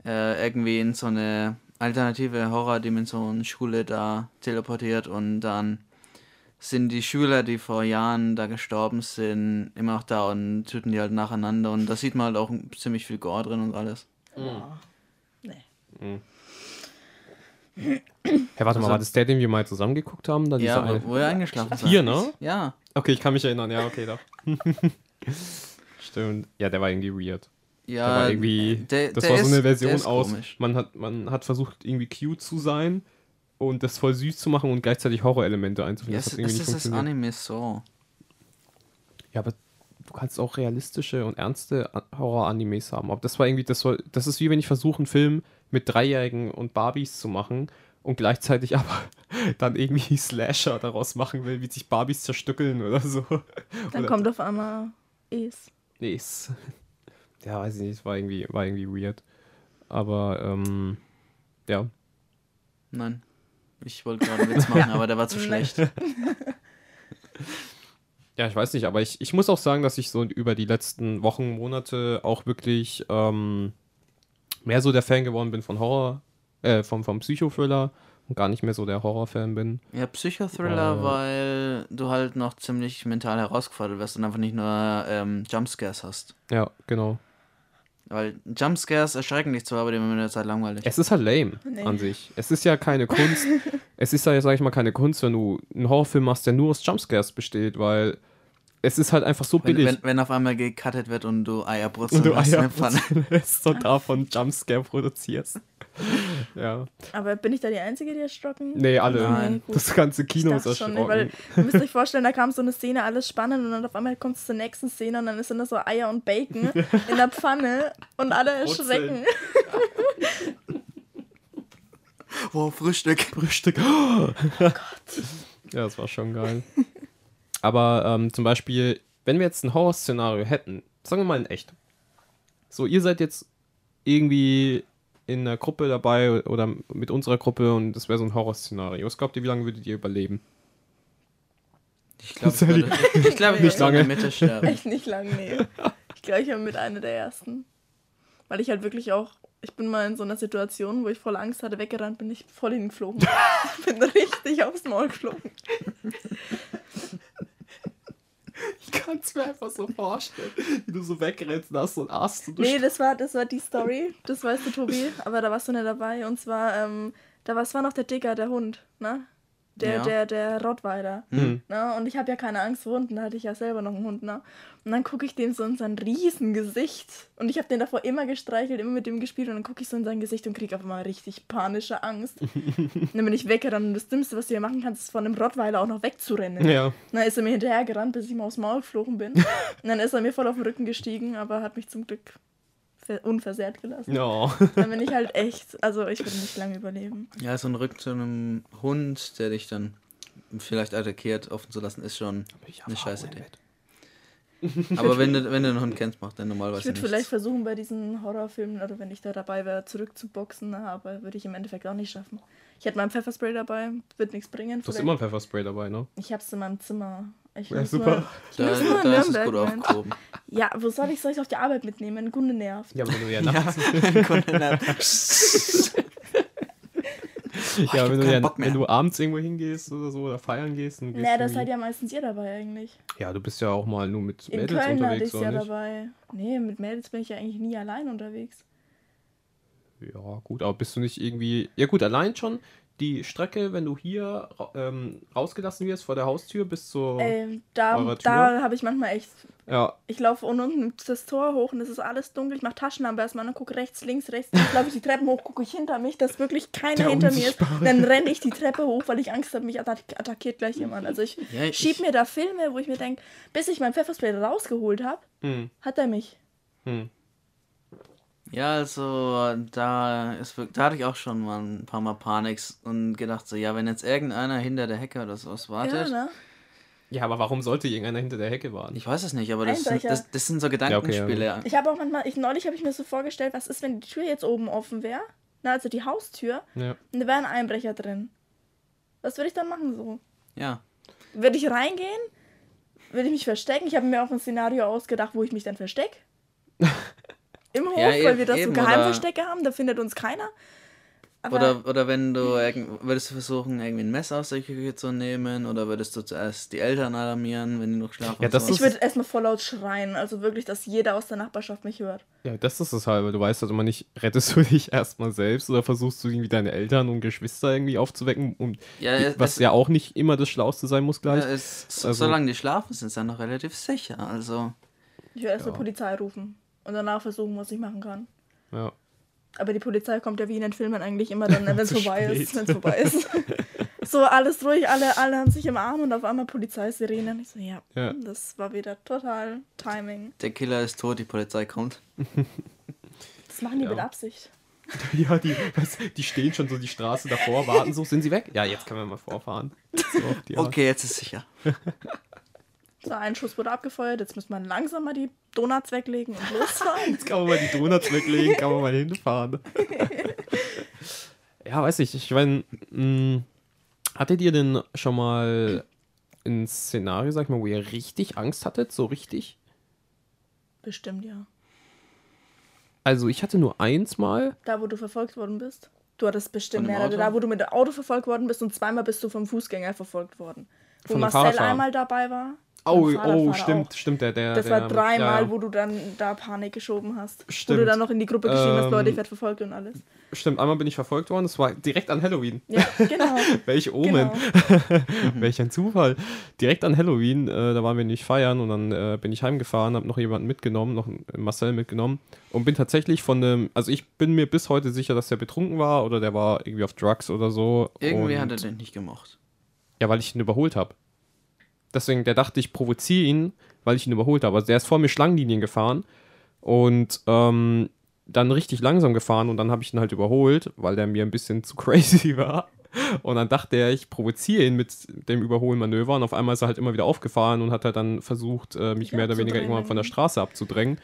äh, irgendwie in so eine alternative Horrordimension Schule da teleportiert und dann sind die Schüler, die vor Jahren da gestorben sind, immer noch da und töten die halt nacheinander und da sieht man halt auch ziemlich viel Gore drin und alles. Boah. Nee. Hä, warte mal, Also- war das der, den wir mal zusammen geguckt haben? Da Ja, dieser wo, eine- wo ihr eingeschlafen seid. Hier, ne? Ja, Okay, ich kann mich erinnern, ja, okay, doch. *laughs* Stimmt. Ja, der war irgendwie weird. ja. Der war irgendwie. der- das der war so ist- eine Version ist aus. komisch. Man hat, man hat versucht, irgendwie cute zu sein und das voll süß zu machen und gleichzeitig Horrorelemente einzuführen. Ja, das nicht ist das. Anime so. Ja, aber du kannst auch realistische und ernste Horror-Animes haben. Aber das war irgendwie, das war, das ist wie wenn ich versuche, einen Film mit Dreijährigen und Barbies zu machen und gleichzeitig *laughs* aber dann irgendwie Slasher daraus machen will, wie sich Barbies zerstückeln oder so. *laughs* Dann Oder- kommt auf einmal Es. *laughs* Es, ja, weiß ich nicht, es war irgendwie, war irgendwie weird. Aber, ähm, ja. Nein. Ich wollte gerade einen Witz machen, aber der war zu schlecht. *laughs* Ja, ich weiß nicht, aber ich, ich muss auch sagen, dass ich so über die letzten Wochen, Monate auch wirklich ähm, mehr so der Fan geworden bin von Horror, äh, vom, vom Psychothriller und gar nicht mehr so der Horrorfan bin. Ja, Psychothriller, Äh. weil du halt noch ziemlich mental herausgefordert wirst und einfach nicht nur ähm, Jumpscares hast. Ja, genau. Weil Jumpscares erschrecken dich zwar, aber die sind in der Zeit langweilig. Es ist halt lame Nee. an sich. Es ist ja keine Kunst. *laughs* es ist ja, sag ich mal, keine Kunst, wenn du einen Horrorfilm machst, der nur aus Jumpscares besteht, weil es ist halt einfach so Wenn, billig. wenn, wenn auf einmal gecuttet wird und du Eier und du lässt in Eier der Pfanne. putzen *laughs* lässt und davon Jumpscare produzierst. Ja. Aber bin ich da die Einzige, die erschrocken? Nee, alle. Nein. Das ganze Kino ist dachte schon, erschrocken. weil ihr müsst euch vorstellen, da kam so eine Szene, alles spannend und dann auf einmal kommt es zur nächsten Szene und dann ist dann da so Eier und Bacon in der Pfanne und alle erschrecken. *laughs* Wow, Frühstück. Frühstück. *laughs* Oh Gott. Ja, das war schon geil. Aber ähm, zum Beispiel, wenn wir jetzt ein Horrorszenario hätten, sagen wir mal in echt. So, ihr seid jetzt irgendwie in einer Gruppe dabei oder mit unserer Gruppe und das wäre so ein Horrorszenario. Was glaubt ihr, wie lange würdet ihr überleben? Ich glaube, ich, würde- ich, glaub, ich Nicht würde in der lange. Mitte sterben. Echt nicht lang, nee. Ich glaube, ich war mit einer der ersten. Weil ich halt wirklich auch, ich bin mal in so einer Situation, wo ich voll Angst hatte, weggerannt bin, ich voll hingeflogen. ich *laughs* bin richtig aufs Maul geflogen. Ich kann es mir einfach so vorstellen, wie du so wegrennst, hast so ein Ast und Nee, das war, das war die Story, das weißt du, Tobi, aber da warst du nicht dabei. Und zwar, ähm, da war, es war noch der Digger, der Hund, ne? Der, Ja. der, der Rottweiler. Hm. Ne? Und ich habe ja keine Angst vor Hunden, da hatte ich ja selber noch einen Hund, ne? Und dann gucke ich dem so in sein Riesengesicht. Und ich habe den davor immer gestreichelt, immer mit dem gespielt. Und dann gucke ich so in sein Gesicht und kriege auf einmal richtig panische Angst. und *laughs* dann bin ich weggerannt. Und das Dümmste, was du hier machen kannst, ist von dem Rottweiler auch noch wegzurennen. Ja. Dann ist er mir hinterhergerannt, bis ich ihm aufs Maul geflogen bin. *laughs* und dann ist er mir voll auf den Rücken gestiegen, aber hat mich zum Glück unversehrt gelassen. Ja. *laughs* Dann bin ich halt echt, also ich würde nicht lange überleben. Ja, so ein Rück zu einem Hund, der dich dann vielleicht attackiert, offen zu lassen, ist schon eine scheiße Idee. *laughs* *laughs* Aber wenn du, wenn du einen Hund kennst, macht der normalerweise Ich würde vielleicht versuchen, bei diesen Horrorfilmen, oder wenn ich da dabei wäre, zurückzuboxen, aber würde ich im Endeffekt auch nicht schaffen. Ich hätte mein Pfefferspray dabei, wird nichts bringen. Du hast immer ein Pfefferspray dabei, ne? Ich hab's in meinem Zimmer. Ich Ja, super. Ich Da, in da ist es gut aufgehoben. Ja, wo soll ich es auf die Arbeit mitnehmen? Kunde nervt. Ja, wenn du ja nachts, *laughs* *laughs* ja, wenn, du keinen ja, Bock mehr. wenn du abends irgendwo hingehst oder so oder feiern gehst. Und gehst Naja, da irgendwie- seid ja meistens ihr dabei eigentlich. Ja, du bist ja auch mal nur mit In Mädels Köln hatte unterwegs, ich oder ja nicht? dabei. Nee, mit Mädels bin ich ja eigentlich nie allein unterwegs. Ja, gut, aber bist du nicht irgendwie. Ja, gut, allein schon die Strecke, wenn du hier ähm, rausgelassen wirst vor der Haustür bis zur. Ähm, da da habe ich manchmal echt. ja, Ich laufe unten das Tor hoch und es ist alles dunkel. Ich mache Taschenlampe erstmal und gucke rechts, links, rechts. Dann laufe ich die Treppen hoch, gucke ich hinter mich, dass wirklich keiner Der hinter mir ist. Dann renne ich die Treppe hoch, weil ich Angst habe, mich attack attackiert gleich jemand. Also ich Ja, ich- schieb mir da Filme, wo ich mir denke, bis ich mein Pfefferspray rausgeholt habe, hm, hat er mich. hm. Ja, also da ist wirklich, da hatte ich auch schon mal ein paar Mal Panik und gedacht so, ja, wenn jetzt irgendeiner hinter der Hecke oder sowas Ja, wartet, ne? Ja, aber warum sollte irgendeiner hinter der Hecke warten? ich weiß es nicht, aber das sind, das, das sind so Gedankenspiele. ja. Ich habe auch manchmal, ich, neulich habe ich mir so vorgestellt, was ist, wenn die Tür jetzt oben offen wäre? Na, also die Haustür. Ja. Und da wäre ein Einbrecher drin. Was würde ich dann machen so? ja. Würde ich reingehen? Würde ich mich verstecken? Ich habe mir auch ein Szenario ausgedacht, wo ich mich dann verstecke. *laughs* Im Hof, Ja, weil eben- wir da so Geheimverstecke haben, da findet uns keiner. Aber Oder, oder wenn du würdest du versuchen, irgendwie ein Messer aus der Küche zu nehmen, oder würdest du zuerst die Eltern alarmieren, wenn die noch schlafen? Ja, und das ich würde erstmal voll laut schreien. Also wirklich, dass jeder aus der Nachbarschaft mich hört. Ja, das ist es halt, weil du weißt halt immer nicht, rettest du *laughs* dich erstmal selbst oder versuchst du irgendwie deine Eltern und Geschwister irgendwie aufzuwecken, um, Ja, es- was es- ja auch nicht immer das Schlauste sein muss gleich. Ja, es, so, Also- solange die schlafen, sind sie dann noch relativ sicher. Also, Ich würde erst Ja. die Polizei rufen und danach versuchen, was ich machen kann. Ja. Aber die Polizei kommt ja wie in den Filmen eigentlich immer dann, wenn es *laughs* vorbei spät. ist. Wenn es vorbei ist. so alles ruhig, alle, alle haben sich im Arm und auf einmal Polizeisirene. Und ich so, ja, Ja. das war wieder total Timing. der Killer ist tot, die Polizei kommt. Das machen die Ja. mit Absicht. *laughs* Ja, die, was, die stehen schon so die Straße davor, warten so, sind sie weg? Ja, jetzt können wir mal vorfahren. So. Okay, jetzt ist sicher. *laughs* So, ein Schuss wurde abgefeuert, jetzt muss man langsam mal die Donuts weglegen und losfahren. *laughs* Jetzt kann man mal die Donuts weglegen, kann man mal hinfahren. *laughs* ja, weiß ich. Ich meine, mh, hattet ihr denn schon mal ein Szenario, sag ich mal, wo ihr richtig Angst hattet? So richtig? Bestimmt, ja. Also ich hatte nur eins mal. Da, wo du verfolgt worden bist. Du hattest bestimmt mehrere. Da, wo du mit dem Auto verfolgt worden bist und zweimal bist du vom Fußgänger verfolgt worden. Wo Marcel einmal dabei war. Oh, oh, stimmt, auch. stimmt, der, der. Das der, war dreimal, ja, wo du dann da Panik geschoben hast. Wo Stimmt. du dann noch in die Gruppe geschrieben hast, Ähm, Leute, ich werde verfolgt und alles. Stimmt, einmal bin ich verfolgt worden, das war direkt an Halloween. Ja, genau. *laughs* Welch Omen, genau. *laughs* welch ein Zufall. Direkt an Halloween, äh, da waren wir nicht feiern und dann äh, bin ich heimgefahren, habe noch jemanden mitgenommen, noch Marcel mitgenommen und bin tatsächlich von einem, also ich bin mir bis heute sicher, dass der betrunken war oder der war irgendwie auf Drugs oder so. Irgendwie und, hat er den nicht gemocht. Ja, weil ich ihn überholt habe. Deswegen, der dachte, ich provoziere ihn, weil ich ihn überholt habe. Also der ist vor mir Schlangenlinien gefahren und ähm, dann richtig langsam gefahren und dann habe ich ihn halt überholt, weil der mir ein bisschen *laughs* zu crazy war. Und dann dachte er, ich provoziere ihn mit dem Überholmanöver und auf einmal ist er halt immer wieder aufgefahren und hat halt dann versucht, äh, mich mehr oder weniger irgendwann von der Straße abzudrängen.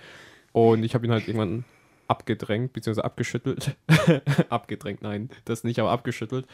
Und ich habe ihn halt irgendwann abgedrängt, beziehungsweise abgeschüttelt. *laughs* abgedrängt, nein, das nicht, aber abgeschüttelt.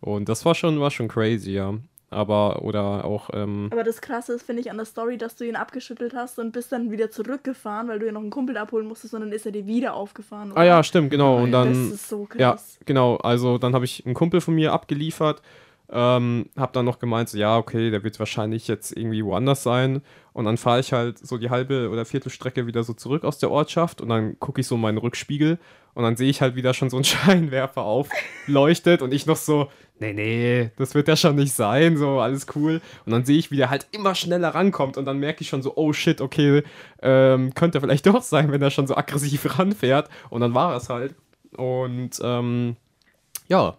Und das war schon, war schon crazy, ja. Aber, oder auch, ähm, Aber das Krasse ist, finde ich, an der Story, dass du ihn abgeschüttelt hast und bist dann wieder zurückgefahren, weil du ja noch einen Kumpel abholen musstest und dann ist er dir wieder aufgefahren. ah ja, stimmt, genau. Und ja. Das dann, ist so krass. ja, genau. Also dann habe ich einen Kumpel von mir abgeliefert, ähm, habe dann noch gemeint, so, ja, okay, der wird wahrscheinlich jetzt irgendwie woanders sein. Und dann fahre ich halt so die halbe oder Viertelstrecke wieder so zurück aus der Ortschaft und dann gucke ich so in meinen Rückspiegel und dann sehe ich halt wieder schon so ein *laughs* Scheinwerfer aufleuchtet und ich noch so, nee, nee, das wird ja schon nicht sein, so, alles cool. Und dann sehe ich, wie der halt immer schneller rankommt und dann merke ich schon so, oh shit, okay, ähm, könnte vielleicht *laughs* doch sein, wenn er schon so aggressiv *laughs* ranfährt. Und dann war es halt. Und ähm, ja,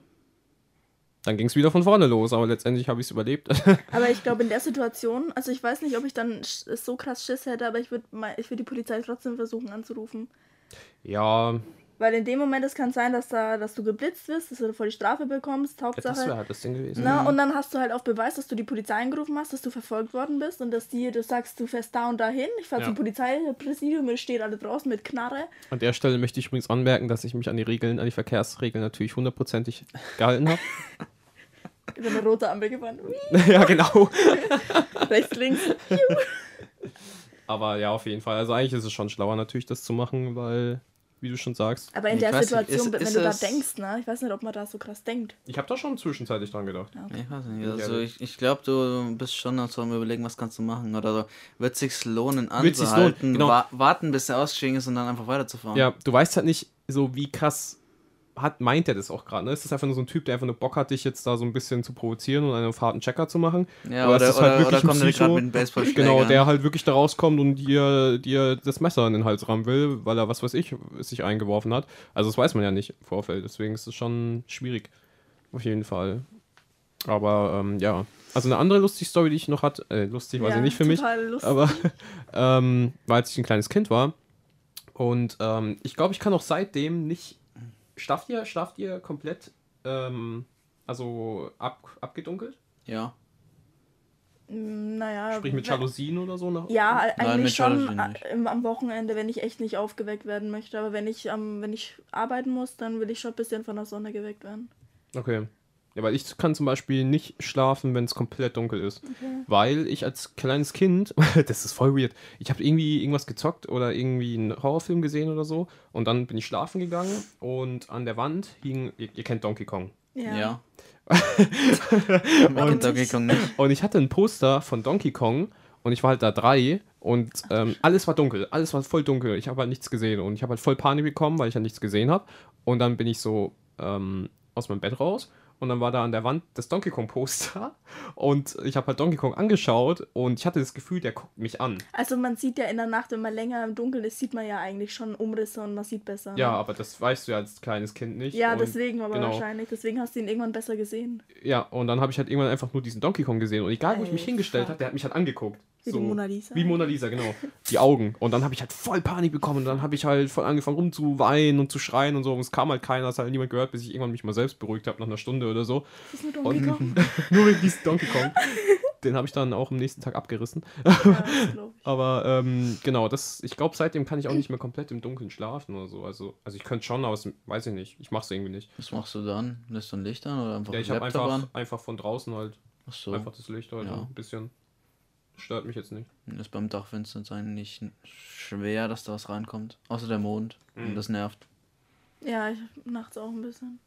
dann ging es wieder von vorne los, aber letztendlich habe ich es überlebt. Aber ich glaube, in der Situation, also ich weiß nicht, ob ich dann so krass Schiss hätte, aber ich würde ich würd die Polizei trotzdem versuchen anzurufen. ja, Weil in dem Moment, es kann sein, dass da, dass du geblitzt wirst, dass du voll die Strafe bekommst, das Hauptsache. wäre halt das Ding gewesen. Na, und dann hast du halt auch Beweis, dass du die Polizei angerufen hast, dass du verfolgt worden bist und dass die, du sagst, du fährst da und dahin. Ich fahr Ja. zum Polizeipräsidium, es steht alle draußen mit Knarre. An der Stelle möchte ich übrigens anmerken, dass ich mich an die Regeln, an die Verkehrsregeln natürlich hundertprozentig gehalten habe. *laughs* Über eine rote Ampel gefahren. *laughs* ja, genau. *laughs* Rechts, links. Aber ja, auf jeden Fall. Also eigentlich ist es schon schlauer natürlich, das zu machen, weil, wie du schon sagst, Aber in Ich der weiß nicht, Situation, ist- wenn ist du da es- denkst, ne? Ich weiß nicht, ob man da so krass denkt. ich habe da schon zwischenzeitlich dran gedacht. Ich weiß nicht. Also du- ich, ich glaube, du bist schon so am überlegen, was kannst du machen. Oder so. Wird sich's lohnen, Wird sich's lohnen, anzuhalten, genau. wa warten, bis er ausgestiegen ist und dann einfach weiterzufahren. Ja, du weißt halt nicht so, wie krass hat, meint er das auch gerade. Ne? Ist das einfach nur so ein Typ, der einfach nur Bock hat, dich jetzt da so ein bisschen zu provozieren und einen harten Checker zu machen? Ja, Oder oder, ist halt wirklich oder ein kommt er Psycho? mit einem Baseballschläger Genau, der halt wirklich da rauskommt und dir, dir das Messer in den Hals rammen will, weil er, was weiß ich, sich eingeworfen hat. Also das weiß man ja nicht im Vorfeld, deswegen ist es schon schwierig. Auf jeden Fall. Aber ähm, ja. Also eine andere lustige Story, die ich noch hatte, äh, lustig war sie Ja, nicht für mich, lustig. aber *laughs* ähm, war als ich ein kleines Kind war. Und ähm, ich glaube, ich kann auch seitdem nicht. Schlaft ihr, schlaft ihr komplett, ähm, also ab, abgedunkelt? Ja. Naja. Sprich mit wenn- Jalousien oder so? Nach, Ja, Nein, eigentlich mit schon äh, am Wochenende, wenn ich echt nicht aufgeweckt werden möchte. Aber wenn ich, ähm, wenn ich arbeiten muss, dann will ich schon ein bisschen von der Sonne geweckt werden. Okay. Ja, weil ich kann zum Beispiel nicht schlafen, wenn es komplett dunkel ist. Weil ich als kleines Kind, *laughs* das ist voll weird, ich habe irgendwie irgendwas gezockt oder irgendwie einen Horrorfilm gesehen oder so und dann bin ich schlafen gegangen und an der Wand hing, ihr, ihr kennt Donkey Kong. Ja. Und *laughs* Und Donkey Kong nicht. Und ich hatte ein Poster von Donkey Kong und ich war halt da drei und ähm, alles war dunkel, alles war voll dunkel. Ich habe halt nichts gesehen und ich habe halt voll Panik bekommen, weil ich halt nichts gesehen habe. Und dann bin ich so ähm, aus meinem Bett raus und dann war da an der Wand das Donkey Kong Poster und ich habe halt Donkey Kong angeschaut und ich hatte das Gefühl, der guckt mich an. Also man sieht ja in der Nacht, wenn man länger im Dunkeln ist, sieht man ja eigentlich schon Umrisse und man sieht besser. ne? Ja, aber das weißt du ja als kleines Kind nicht. Ja, und, deswegen aber genau. wahrscheinlich. Deswegen hast du ihn irgendwann besser gesehen. Ja, und dann habe ich halt irgendwann einfach nur diesen Donkey Kong gesehen und egal, wo ich Ey, mich hingestellt habe, der hat mich halt angeguckt. Wie die Mona Lisa. Wie Mona Lisa, genau. Die Augen. Und dann habe ich halt voll Panik bekommen und dann habe ich halt voll angefangen rumzuweinen und zu schreien und so. Und es kam halt keiner, es hat halt niemand gehört, bis ich irgendwann mich mal selbst beruhigt habe nach einer Stunde oder so. Das ist nur Donkey Kong. *laughs* Nur wegen diesem Donkey Kong. *laughs* Den habe ich dann auch am nächsten Tag abgerissen. ja. *laughs* Aber ähm, genau, das, ich glaube, seitdem kann ich auch nicht mehr komplett im Dunkeln schlafen oder so. Also, also ich könnte schon, aber das weiß ich nicht. Ich mache es irgendwie nicht. Was machst du dann? Lässt du ein Licht an oder einfach Ja, ich habe einfach, an? einfach von draußen halt Ach so. Einfach das Licht halt Ja. ein bisschen. Stört mich jetzt nicht. Ist beim Dachfenster eigentlich schwer, dass da was reinkommt. Außer der Mond. Und Mhm. das nervt. Ja, ich nachts auch ein bisschen.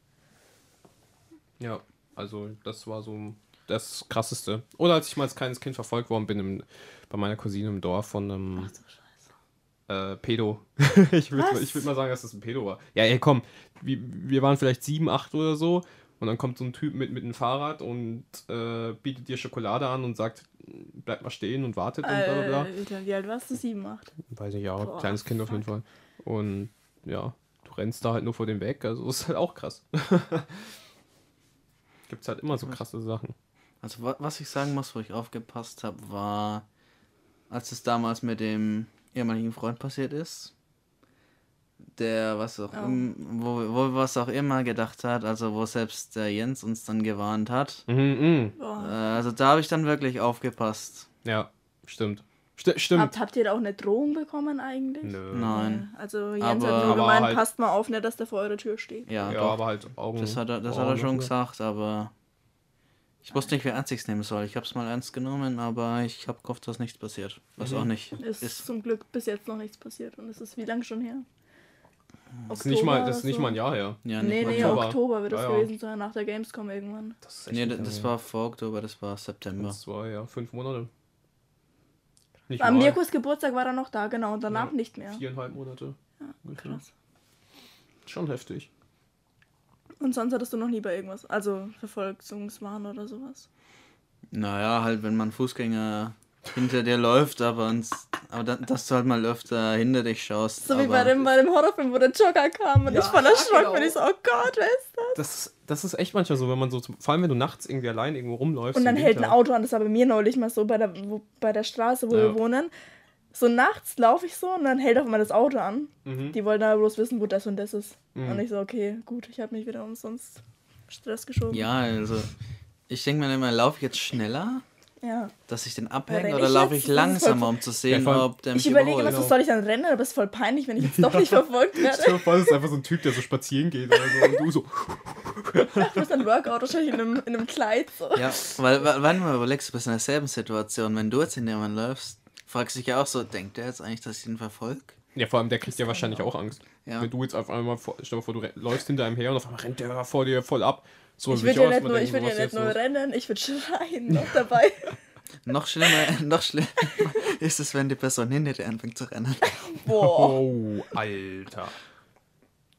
Ja, also das war so das Krasseste. Oder als ich mal als kleines Kind verfolgt worden bin im, bei meiner Cousine im Dorf von einem Ach du Scheiße. äh, Pedo. *laughs* ich würde würd mal sagen, dass das ein Pedo war. Ja, ey, komm, wir, wir waren vielleicht sieben, acht oder so. Und dann kommt so ein Typ mit, mit einem Fahrrad und äh, bietet dir Schokolade an und sagt, bleib mal stehen und wartet und bla bla bla. Äh, wie alt warst du? Sieben, acht. Weiß ich ja, Boah, kleines Kind auf jeden Fall. Und ja, du rennst da halt nur vor dem weg, also *laughs* ist halt auch krass. *laughs* Gibt's halt immer so krasse Sachen. Also wa was ich sagen muss, wo ich aufgepasst habe, war, als es damals mit dem ehemaligen Freund passiert ist, der was auch Oh. im, wo, wo was auch immer gedacht hat, also wo selbst der Jens uns dann gewarnt hat. Mhm, mhm. Äh, also da habe ich dann wirklich aufgepasst. Ja, stimmt. Sti stimmt. Habt, habt ihr da auch eine Drohung bekommen eigentlich? Nö. Nein. Also Jens Aber- hat nur gemeint, halt- passt mal auf, nicht, dass der vor eurer Tür steht. Ja, Ja, aber halt Augen. das hat er, das hat er schon gesagt, aber ich wusste nicht, wie ernst ich es nehmen soll. Ich habe es mal ernst genommen, aber ich habe gehofft, dass nichts passiert. Was Mhm. auch nicht Ist, ist. zum Glück bis jetzt noch nichts passiert. Und es ist wie lange schon her? Das ist nicht mal, das ist nicht mal ein Jahr her. Ja, Nee, nee, Oktober. Oktober, wird das Ja, ja. gewesen sein, nach der Gamescom irgendwann. Das, ist Nee, das war vor Oktober, das war. September. Das war ja fünf Monate. Nicht Am. Mirkus Geburtstag war er noch da, genau, und danach Ja. nicht mehr. Viereinhalb Monate. ungefähr. Krass. Schon heftig. Und sonst hattest du noch nie bei irgendwas, also Verfolgungswahn oder sowas? Naja, halt, wenn man Fußgänger hinter dir läuft, aber, uns, aber da, dass du halt mal öfter hinter dich schaust. So wie bei dem, bei dem Horrorfilm, wo der Jogger kam und Ja, ich voll erschrocken genau. bin. Ich so, oh Gott, wer ist das? Das, das ist echt manchmal so, wenn man so, zum, vor allem wenn du nachts irgendwie allein irgendwo rumläufst. Und dann hält ein. Auto an, das war bei mir neulich mal so bei der, wo, bei der Straße, wo Ja. wir wohnen. So nachts laufe ich so und dann hält auf einmal das Auto an. Mhm. Die wollten aber bloß wissen, wo das und das ist. Mhm. Und ich so, okay, gut, ich habe mich wieder umsonst Stress geschoben. Ja, also, ich denke mir immer, laufe ich jetzt schneller, Ja. dass ich den abhänge, ich oder laufe ich langsamer, um zu sehen, Ja, ob der mich Ich überlege, was Genau. soll ich dann rennen, aber es ist voll peinlich, wenn ich jetzt doch nicht *laughs* verfolgt werde. dir vor, das ist einfach so ein Typ, der so spazieren geht oder so. Und du so. Ich muss dann Workout wahrscheinlich in einem, in einem Kleid. So. Ja, weil, weil wenn du mal überlegst, du bist in derselben Situation, wenn du jetzt hinter jemanden läufst, fragst du dich ja auch so, denkt der jetzt eigentlich, dass ich ihn verfolge? Ja, vor allem der kriegt ja wahrscheinlich auch Angst. Ja. Wenn du jetzt auf einmal, vor, stell dir vor, du läufst hinter einem her und auf einmal rennt der vor dir voll ab. So, Ich will würde ja auch nicht nur, ich würd ja nicht nur rennen, ich würde schreien *laughs* noch dabei. *laughs* Noch schlimmer, noch schlimmer *laughs* ist es, wenn die Person hinter dir anfängt zu rennen. Boah, Oh, Alter.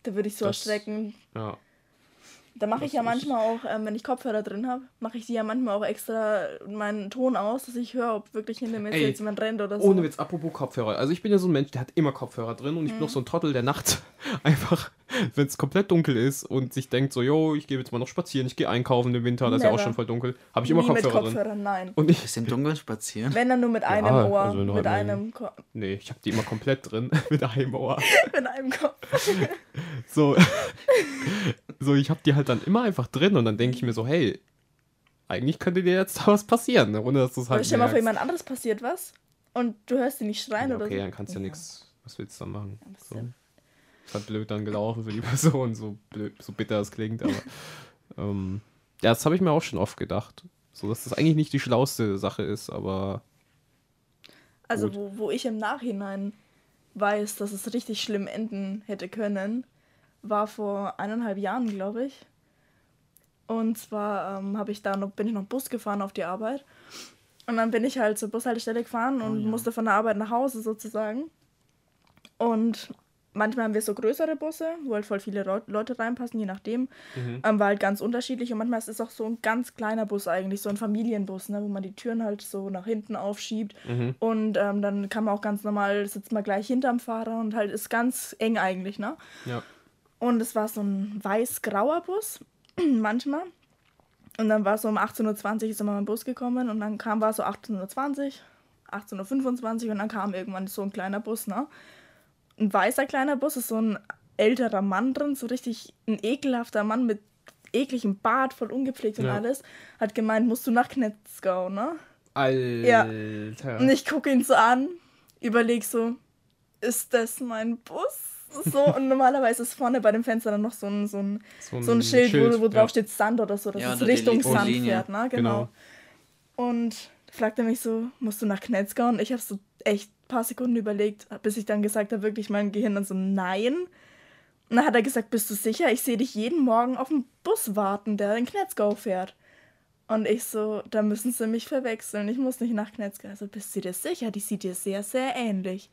da würde ich so Das- erschrecken. Ja. Da mache ich ja manchmal auch, ähm, wenn ich Kopfhörer drin habe, mache ich die ja manchmal auch extra meinen Ton aus, dass ich höre, ob wirklich hinter mir jetzt jemand rennt oder so. Ohne Witz, apropos Kopfhörer. Also ich bin ja so ein Mensch, der hat immer Kopfhörer drin und ich Mhm. bin noch so ein Trottel, der nachts einfach, wenn es komplett dunkel ist und sich denkt so, yo, ich gehe jetzt mal noch spazieren, ich gehe einkaufen im Winter, das ist ja auch schon voll dunkel, habe ich immer Nie Kopfhörer mit drin. Kopfhörern, nein. Und ich, Ist im Dunkeln spazieren? Wenn dann nur mit einem Ja, Ohr, also mit halt einem, Ko nee, ich habe die immer komplett drin *laughs* mit einem Ohr. *laughs* mit einem Kopf. *laughs* So, so ich habe die halt dann immer einfach drin und dann denke ich mir so, hey, eigentlich könnte dir jetzt da was passieren, ne? ohne dass du es Oder halt stell mal vor, jemand anderes passiert was und du hörst ihn nicht schreien Ja, oder okay, so. dann kannst du ja nichts, was willst du dann machen? So. Halt blöd dann gelaufen für die *laughs* Person, so, blöd, so bitter es klingt, aber *laughs* ähm, ja, das habe ich mir auch schon oft gedacht. So, dass das eigentlich nicht die schlauste Sache ist, aber Also Gut. wo, wo ich im Nachhinein weiß, dass es richtig schlimm enden hätte können, war vor eineinhalb Jahren, glaube ich. Und zwar ähm, habe ich da noch, bin ich noch Bus gefahren auf die Arbeit. Und dann bin ich halt zur Bushaltestelle gefahren und ja. musste von der Arbeit nach Hause sozusagen. Und manchmal haben wir so größere Busse, wo halt voll viele Leu- Leute reinpassen, je nachdem. Ähm, war halt ganz unterschiedlich. Und manchmal ist es auch so ein ganz kleiner Bus eigentlich, so ein Familienbus, ne, wo man die Türen halt so nach hinten aufschiebt. Und ähm, dann kann man auch ganz normal, sitzt man gleich hinterm Fahrer und halt ist ganz eng eigentlich, ne? ja. Und es war so ein weiß-grauer Bus, *clears throat* manchmal. Und dann war so um 18.20 Uhr ist immer mein Bus gekommen und dann kam, war so 18.20 Uhr, 18.25 Uhr und dann kam irgendwann so ein kleiner Bus, ne? Ein weißer kleiner Bus ist so ein älterer Mann drin, so richtig ein ekelhafter Mann mit ekligem Bart, voll ungepflegt und Ja. alles. Hat gemeint, musst du nach Knetzgau, ne? Alter. Und ich gucke ihn so an, überleg so, ist das mein Bus? So, und normalerweise ist vorne bei dem Fenster dann noch so ein, so ein, so ein Schild, wo, wo drauf ja. steht Sand oder so, dass Ja, es Richtung Sand Linie. fährt, ne? Genau. Genau. und fragt er mich so, musst du nach Knetzgau? Und ich habe so echt ein paar Sekunden überlegt, bis ich dann gesagt habe, wirklich mein Gehirn dann so, nein. Und dann hat er gesagt, bist du sicher? Ich sehe dich jeden Morgen auf dem Bus warten, der in Knetzgau fährt. Und ich so, da müssen sie mich verwechseln. Ich muss nicht nach Knetzgau. Also bist du dir sicher? Die sieht dir sehr, sehr ähnlich.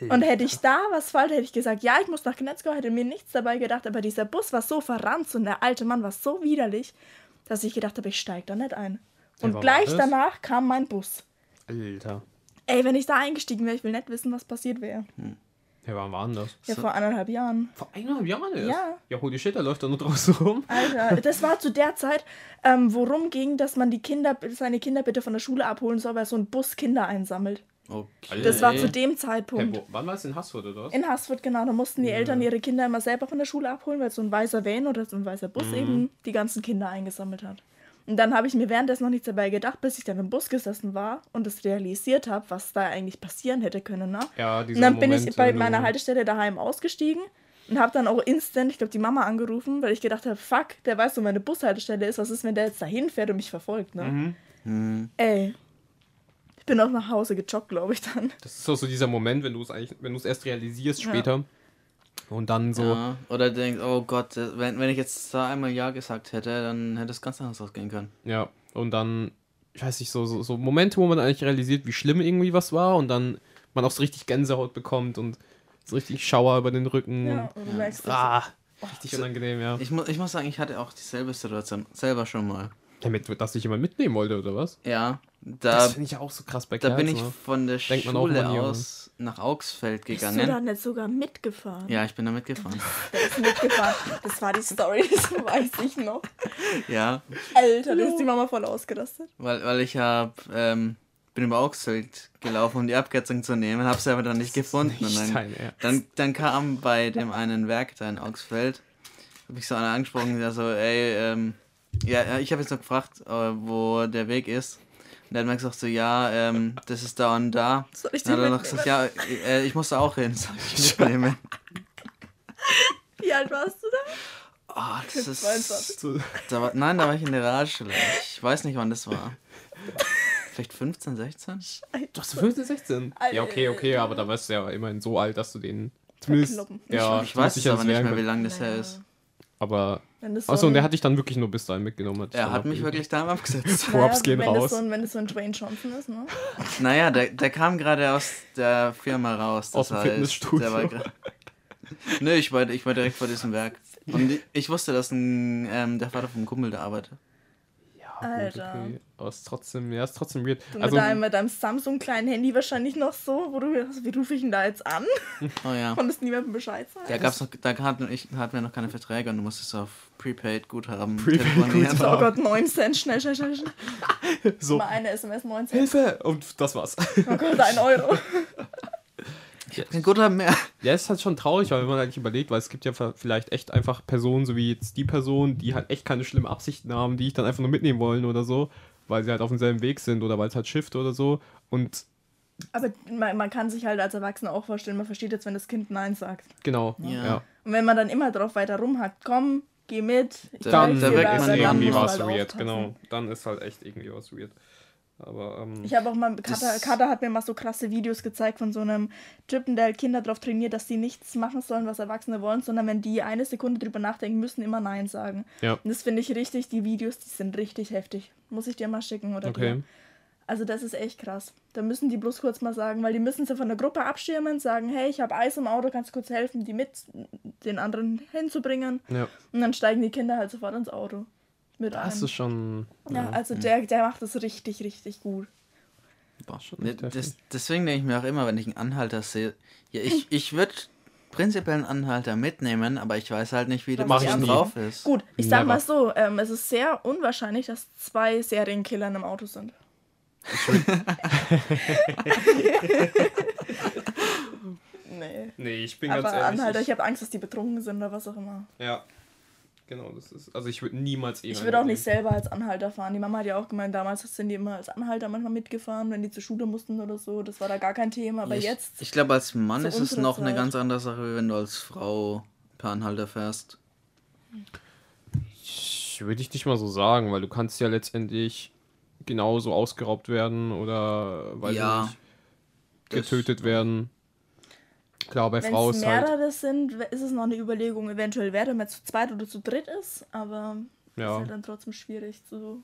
Und hätte ich da was falsch, hätte ich gesagt, ja, ich muss nach Knetzgau, hätte mir nichts dabei gedacht, aber dieser Bus war so verranzt und der alte Mann war so widerlich, dass ich gedacht habe, ich steige da nicht ein. Und wann gleich danach kam mein Bus. Alter. Ey, wenn ich da eingestiegen wäre, ich will nicht wissen, was passiert wäre. Ja, wann war denn das? Ja, vor eineinhalb Jahren. Vor eineinhalb Jahren erst? Ja. Ja, holy shit, da läuft er nur draußen rum. Alter, das war zu der Zeit, ähm, worum ging, dass man die Kinder, seine Kinder bitte von der Schule abholen soll, weil so ein Bus Kinder einsammelt. Okay. Das war zu dem Hey, Zeitpunkt. wo, wann war es in Haßfurt oder was? In Haßfurt, genau. Da mussten die Ja. Eltern ihre Kinder immer selber von der Schule abholen, weil so ein weißer Van oder so ein weißer Bus Mhm. eben die ganzen Kinder eingesammelt hat. Und dann habe ich mir währenddessen noch nichts dabei gedacht, bis ich dann im Bus gesessen war und es realisiert habe, was da eigentlich passieren hätte können. Ne? ja, dieser Und dann bin Moment, ich bei meiner Haltestelle daheim ausgestiegen und habe dann auch instant, ich glaube, die Mama angerufen, weil ich gedacht habe, fuck, der weiß, wo meine Bushaltestelle ist. Was ist, wenn der jetzt dahin fährt und mich verfolgt, ne? Mhm. Hm. Ey. Ich bin auch nach Hause gejoggt, glaube ich dann. Das ist auch so dieser Moment, wenn du es eigentlich, wenn du es erst realisierst später. Und dann so, Ja. Oder denkst, oh Gott, wenn, wenn ich jetzt da einmal Ja gesagt hätte, dann hätte es ganz anders ausgehen können. Ja, und dann, ich weiß nicht, so, so, so Momente, wo man eigentlich realisiert, wie schlimm irgendwie was war und dann man auch so richtig Gänsehaut bekommt und so richtig Schauer über den Rücken. Ja, und du merkst, und, ah, richtig unangenehm, ja. Ich, mu ich muss sagen, ich hatte auch dieselbe Situation selber schon mal. Damit, dass dich jemand mitnehmen wollte, oder was? Ja, das da, finde ich ja auch so krass bei da bin ich ne? von der Denkt man auch Schule aus nach Augsfeld bist du gegangen. da nicht sogar mitgefahren? Ja, ich bin da mitgefahren. *laughs* Der ist mitgefahren. Das war die Story, das weiß ich noch. ja, Alter, da ist die Mama voll ausgerastet. weil, weil ich hab, ähm, bin über Augsfeld gelaufen, um die Abkürzung zu nehmen, habe sie aber dann nicht gefunden. Und Nicht dann, dein Ernst. dann, dann kam bei dem einen Werk da in Augsfeld, habe ich so einer angesprochen, der so, ey, ähm, ja, ja, ich habe jetzt noch gefragt, äh, wo der Weg ist. Und der hat mir gesagt so, ja, ähm, das ist da und da. Soll ich Dann hat er noch gesagt, ja, äh, ich muss da auch hin. Soll ich mitnehmen? Wie alt warst du da? Ah, das ist. 22. So, Da war, nein, da war ich in der Realschule. Ich weiß nicht, wann das war. Vielleicht 15, 16? du hast 15, 16? Ja, okay, okay, aber da warst du ja immerhin so alt, dass du den zumindest. Ja, Ich weiß es aber nicht mehr, wie lange. lange das her ist. Aber. Achso, und der hat dich dann wirklich nur bis dahin mitgenommen. dich Er hat mich wirklich da abgesetzt. *laughs* Props gehen wenn raus. Das so ein, wenn das so ein Dwayne Johnson ist, ne? *laughs* Naja, der, der kam gerade aus der Firma raus. Das Aus dem heißt, Fitnessstudio. Der *laughs* Nö, ich war, ich war direkt vor diesem Werk. Und ich, ich wusste, dass ein, ähm, der Vater vom Kumpel da arbeitet. Ja, gut, Alter. okay. Aber ist trotzdem, ja, ist trotzdem weird. Du Also, mit, deinem, mit deinem Samsung kleinen Handy wahrscheinlich noch so, wo du also, wie rufe ich ihn da jetzt an? Oh ja. *laughs* Konntest niemandem Bescheid sagen? Da gab's noch, da hatten, ich, hatten wir noch keine Verträge und du musstest auf Prepaid Guthaben telefonieren. Oh Gott, 9 Cent, schnell, schnell, schnell. schnell. *laughs* so, Mal eine SMS 9 Cent. Hilfe! Und das war's. Oh Gott, ein Euro. *laughs* Kein Guthaben mehr. Ja, ist halt schon traurig, weil wenn man eigentlich überlegt, weil es gibt ja vielleicht echt einfach Personen, so wie jetzt die Person, die halt echt keine schlimmen Absichten haben, die ich dann einfach nur mitnehmen wollen oder so, weil sie halt auf demselben Weg sind oder weil es halt schifft oder so. Und Aber man, man kann sich halt als Erwachsener auch vorstellen, man versteht jetzt, wenn das Kind Nein sagt. genau, Ja. ja. Und wenn man dann immer drauf weiter rumhackt, komm, geh mit. Ich Da- Dann, helf da dir wirkt dabei, man dann irgendwie musst du was halt weird, aufpassen. genau. Dann ist halt echt irgendwie was weird. Aber, ähm, Ich habe auch mal, Kata, Das- Kata hat mir mal so krasse Videos gezeigt von so einem Typen, der halt Kinder darauf trainiert, dass die nichts machen sollen, was Erwachsene wollen, sondern wenn die eine Sekunde drüber nachdenken müssen, immer Nein sagen. ja, Und das finde ich richtig, die Videos, die sind richtig heftig. Muss ich dir mal schicken oder okay. dir. Also das ist echt krass. Da müssen die bloß kurz mal sagen, weil die müssen sie von der Gruppe abschirmen, sagen, hey, ich habe Eis im Auto, kannst du kurz helfen, die mit den anderen hinzubringen. Ja, Und dann steigen die Kinder halt sofort ins Auto. Mit das einem. ist schon. Ja, also der, der macht das richtig, richtig gut. Boah, Schon ne, das, deswegen denke ich mir auch immer, wenn ich einen Anhalter sehe, ja, ich, *laughs* ich würde prinzipiell einen Anhalter mitnehmen, aber ich weiß halt nicht, wie der Mach drauf ist. Gut, ich sag Never. mal so, ähm, es ist sehr unwahrscheinlich, dass zwei Serienkiller in einem Auto sind. *laughs* nee. Nee, ich bin Aber ganz ehrlich. Anhalter, ich ich, habe Angst, dass die betrunken sind oder was auch immer. ja, genau, das ist. Also, ich würde niemals eh Ich würde auch nicht selber als Anhalter fahren. Die Mama hat ja auch gemeint, damals sind die immer als Anhalter manchmal mitgefahren, wenn die zur Schule mussten oder so. Das war da gar kein Thema. Aber ich, jetzt, Ich glaube, als Mann ist es noch eine Zeit. ganz andere Sache, wenn du als Frau per Anhalter fährst. Würde ich nicht mal so sagen, weil du kannst ja letztendlich genauso ausgeraubt werden oder weil Ja, getötet werden. Klar, bei Wenn Frau es ist halt. mehrere sind, ist es noch eine Überlegung, eventuell wer, wenn man zu zweit oder zu dritt ist, aber Ja. ist halt dann trotzdem schwierig zu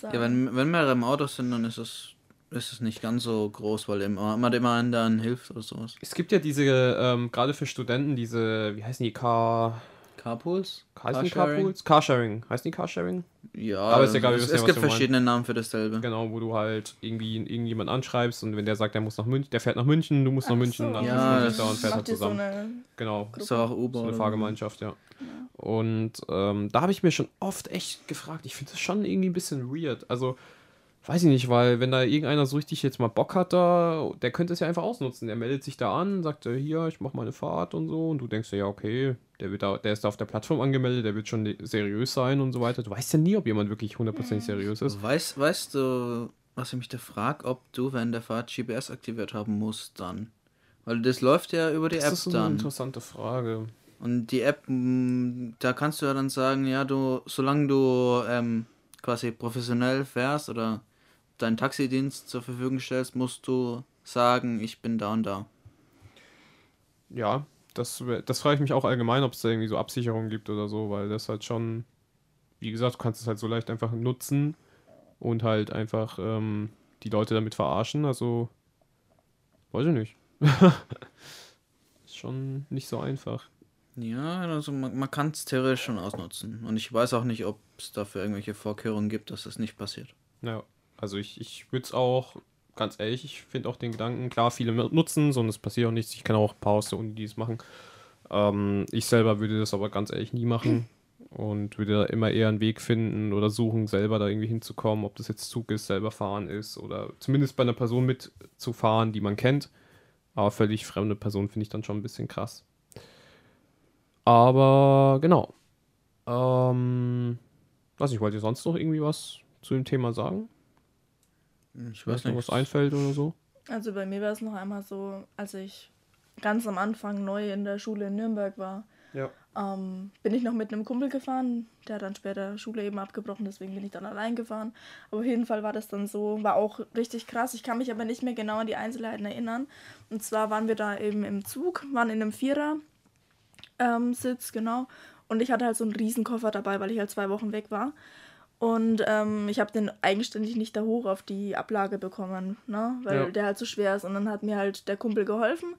sagen. Ja, wenn, wenn mehrere im Auto sind, dann ist es, ist es nicht ganz so groß, weil immer, immer dem einen dann hilft oder sowas. Es gibt ja diese, ähm, gerade für Studenten, diese, wie heißen die, Car... Carpools? Heißen die Carsharing? Carpools? Carsharing. Heißen die Carsharing? Ja, Aber ist egal, wir es, wissen ja, es gibt verschiedene Namen für dasselbe. Genau, wo du halt irgendwie irgendjemand anschreibst und wenn der sagt, der muss nach München, der fährt nach München, du musst nach Ach München, so, dann Ja, trifft man sich da und fährt halt ihr so zusammen. eine genau. So auch Uber. So eine Fahrgemeinschaft, ja. Und ähm, da habe ich mir schon oft echt gefragt, ich finde das schon irgendwie ein bisschen weird. Also, weiß ich nicht, weil wenn da irgendeiner so richtig jetzt mal Bock hat da, der könnte es ja einfach ausnutzen. Der meldet sich da an, sagt, äh, hier, ich mache mal eine Fahrt und so. Und du denkst dir, ja, okay, der, wird da, der ist da auf der Plattform angemeldet, der wird schon seriös sein und so weiter. Du weißt ja nie, ob jemand wirklich hundertprozentig seriös ist. Weißt, weißt du, was ich mich da frage, ob du während der Fahrt GPS aktiviert haben musst dann? Weil das läuft ja über die Das App ist so eine dann. interessante Frage. Und die App, mh, da kannst du ja dann sagen, ja, du, solange du ähm, quasi professionell fährst oder deinen Taxidienst zur Verfügung stellst, musst du sagen, ich bin da und da. Ja, das, das frage ich mich auch allgemein, ob es da irgendwie so Absicherungen gibt oder so, weil das halt schon, wie gesagt, du kannst es halt so leicht einfach nutzen und halt einfach ähm, die Leute damit verarschen. Also, weiß ich nicht. *laughs* Ist schon nicht so einfach. Ja, also man, man kann es theoretisch schon ausnutzen. Und ich weiß auch nicht, ob es dafür irgendwelche Vorkehrungen gibt, dass das nicht passiert. Ja, also ich, ich würde es auch, ganz ehrlich, ich finde auch den Gedanken, klar, viele nutzen und es passiert auch nichts. Ich kenne auch ein paar aus der Uni, die es machen. Ähm, ich selber würde das aber ganz ehrlich nie machen und würde da immer eher einen Weg finden oder suchen, selber da irgendwie hinzukommen, ob das jetzt Zug ist, selber fahren ist oder zumindest bei einer Person mitzufahren, die man kennt. Aber völlig fremde Person finde ich dann schon ein bisschen krass. Aber genau. Ähm, weiß nicht, wollt sonst noch irgendwie was zu dem Thema sagen? Ich Weiß noch, was einfällt oder so? Also bei mir war es noch einmal so, als ich ganz am Anfang neu in der Schule in Nürnberg war, Ja. ähm, bin ich noch mit einem Kumpel gefahren. Der hat dann später Schule eben abgebrochen, deswegen bin ich dann allein gefahren. Aber auf jeden Fall war das dann so, war auch richtig krass. Ich kann mich aber nicht mehr genau an die Einzelheiten erinnern. Und zwar waren wir da eben im Zug, waren in einem Vierer ähm, Sitz, genau. Und ich hatte halt so einen Riesenkoffer dabei, weil ich halt zwei Wochen weg war. Und ähm, ich habe den eigenständig nicht da hoch auf die Ablage bekommen, ne? weil Ja. der halt so schwer ist. Und dann hat mir halt der Kumpel geholfen.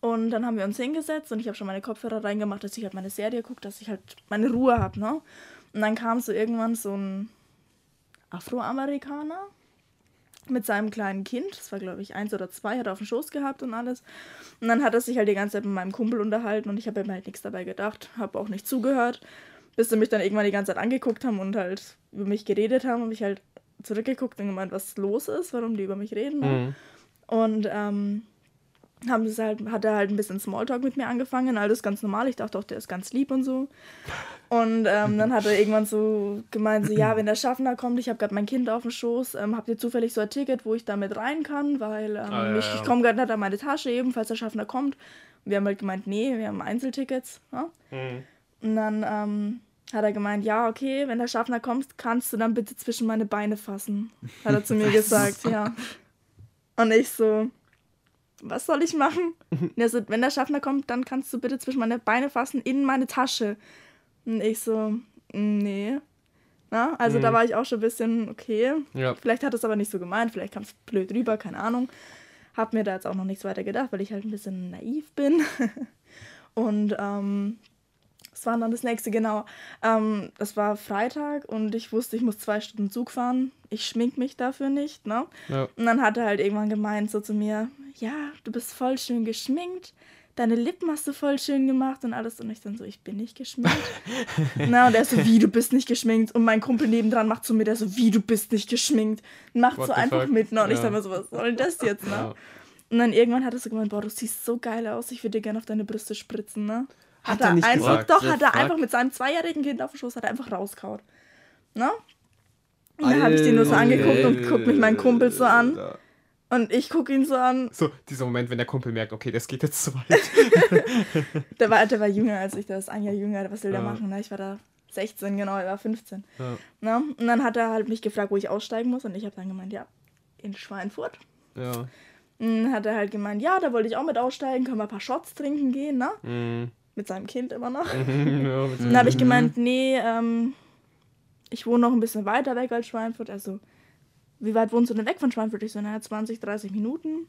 Und dann haben wir uns hingesetzt und ich habe schon meine Kopfhörer reingemacht, dass ich halt meine Serie gucke, dass ich halt meine Ruhe habe. Ne? Und dann kam so irgendwann so ein Afroamerikaner mit seinem kleinen Kind, das war glaube ich eins oder zwei, hat er auf dem Schoß gehabt und alles. Und dann hat er sich halt die ganze Zeit mit meinem Kumpel unterhalten und ich habe mir halt nichts dabei gedacht, habe auch nicht zugehört, bis sie mich dann irgendwann die ganze Zeit angeguckt haben und halt über mich geredet haben und ich halt zurückgeguckt und gemeint, was los ist, warum die über mich reden. Mhm. Und ähm, haben sie halt, hat er halt ein bisschen Smalltalk mit mir angefangen, alles ganz normal. Ich dachte auch, der ist ganz lieb und so. Und ähm, dann hat er irgendwann so gemeint, so, ja, wenn der Schaffner kommt, ich habe gerade mein Kind auf dem Schoß, ähm, habt ihr zufällig so ein Ticket, wo ich da mit rein kann, weil ähm, Ah, ja, ich, ich komme gerade nicht an meine Tasche eben, falls der Schaffner kommt. Und wir haben halt gemeint, nee, wir haben Einzeltickets. Ja? Mhm. Und dann ähm, hat er gemeint, ja, okay, wenn der Schaffner kommt, kannst du dann bitte zwischen meine Beine fassen. Hat er zu mir *laughs* gesagt, ja. Und ich so, was soll ich machen? Und er so, wenn der Schaffner kommt, dann kannst du bitte zwischen meine Beine fassen in meine Tasche. Und ich so, nee. Na, also da Mhm. war ich auch schon ein bisschen, okay. Ja. Vielleicht hat es aber nicht so gemeint, vielleicht kam es blöd rüber, keine Ahnung. Hab mir da jetzt auch noch nichts weiter gedacht, weil ich halt ein bisschen naiv bin. *laughs* und ähm, war dann das nächste, genau. Ähm, das war Freitag und ich wusste, ich muss zwei Stunden Zug fahren. Ich schmink mich dafür nicht, ne? Ja. Und dann hat er halt irgendwann gemeint so zu mir, ja, du bist voll schön geschminkt, deine Lippen hast du voll schön gemacht und alles. Und ich dann so, ich bin nicht geschminkt. *laughs* Na, und er so, wie, du bist nicht geschminkt. Und mein Kumpel nebendran macht zu mir, der so, wie, du bist nicht geschminkt. Macht What so einfach fuck? mit, ne? Und ich Ja. sag mir so, was soll denn das jetzt, ne? Ja. Und dann irgendwann hat er so gemeint, boah, du siehst so geil aus, ich würde dir gerne auf deine Brüste spritzen, ne? Hat er er nicht einfach, gesagt? doch, The hat er fuck? einfach mit seinem zweijährigen Kind auf dem Schoß, hat er einfach rauskaut. Ne? Und dann habe ich den nur so angeguckt und guckt mich mein Kumpel so an. Und ich gucke ihn so an. So, dieser Moment, wenn der Kumpel merkt, okay, das geht jetzt zu weit. *laughs* Der war, der war jünger als ich, der ist ein Jahr jünger, was will der Ja. machen? Ne? Ich war da 16, genau, er war 15. Ja. Na? Und dann hat er halt mich gefragt, wo ich aussteigen muss. Und ich habe dann gemeint, ja, in Schweinfurt. Ja. Und dann hat er halt gemeint, ja, da wollte ich auch mit aussteigen, können wir ein paar Shots trinken gehen, ne? Mhm. Mit seinem Kind immer noch. *laughs* ja, dann habe ich gemeint, nee, ähm, ich wohne noch ein bisschen weiter weg als Schweinfurt. Also, wie weit wohnst du denn weg von Schweinfurt? Ich so, naja, 20, 30 Minuten.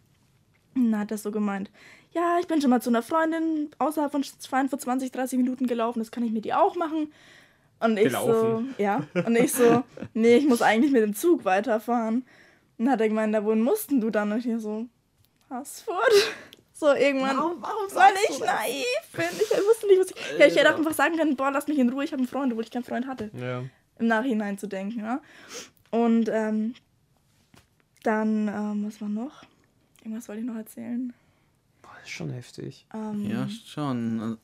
Und dann hat er so gemeint, ja, ich bin schon mal zu einer Freundin außerhalb von Schweinfurt 20, 30 Minuten gelaufen, das kann ich mit dir auch machen. Und ich Gelaufen. so, ja, und ich so, nee, ich muss eigentlich mit dem Zug weiterfahren. Und dann hat er gemeint, da wohin mussten du dann? Und ich so, Haßfurt. So, irgendwann, Warum- warum weil ich naiv bin. Ich wusste nicht, was ich. Ja, ich hätte auch einfach sagen können, boah, lass mich in Ruhe, ich habe einen Freund, obwohl ich keinen Freund hatte. ja. Im Nachhinein zu denken, ja. Und ähm, dann, ähm, was war noch? Irgendwas wollte ich noch erzählen. Boah, das ist schon heftig. Ähm, Ja, schon.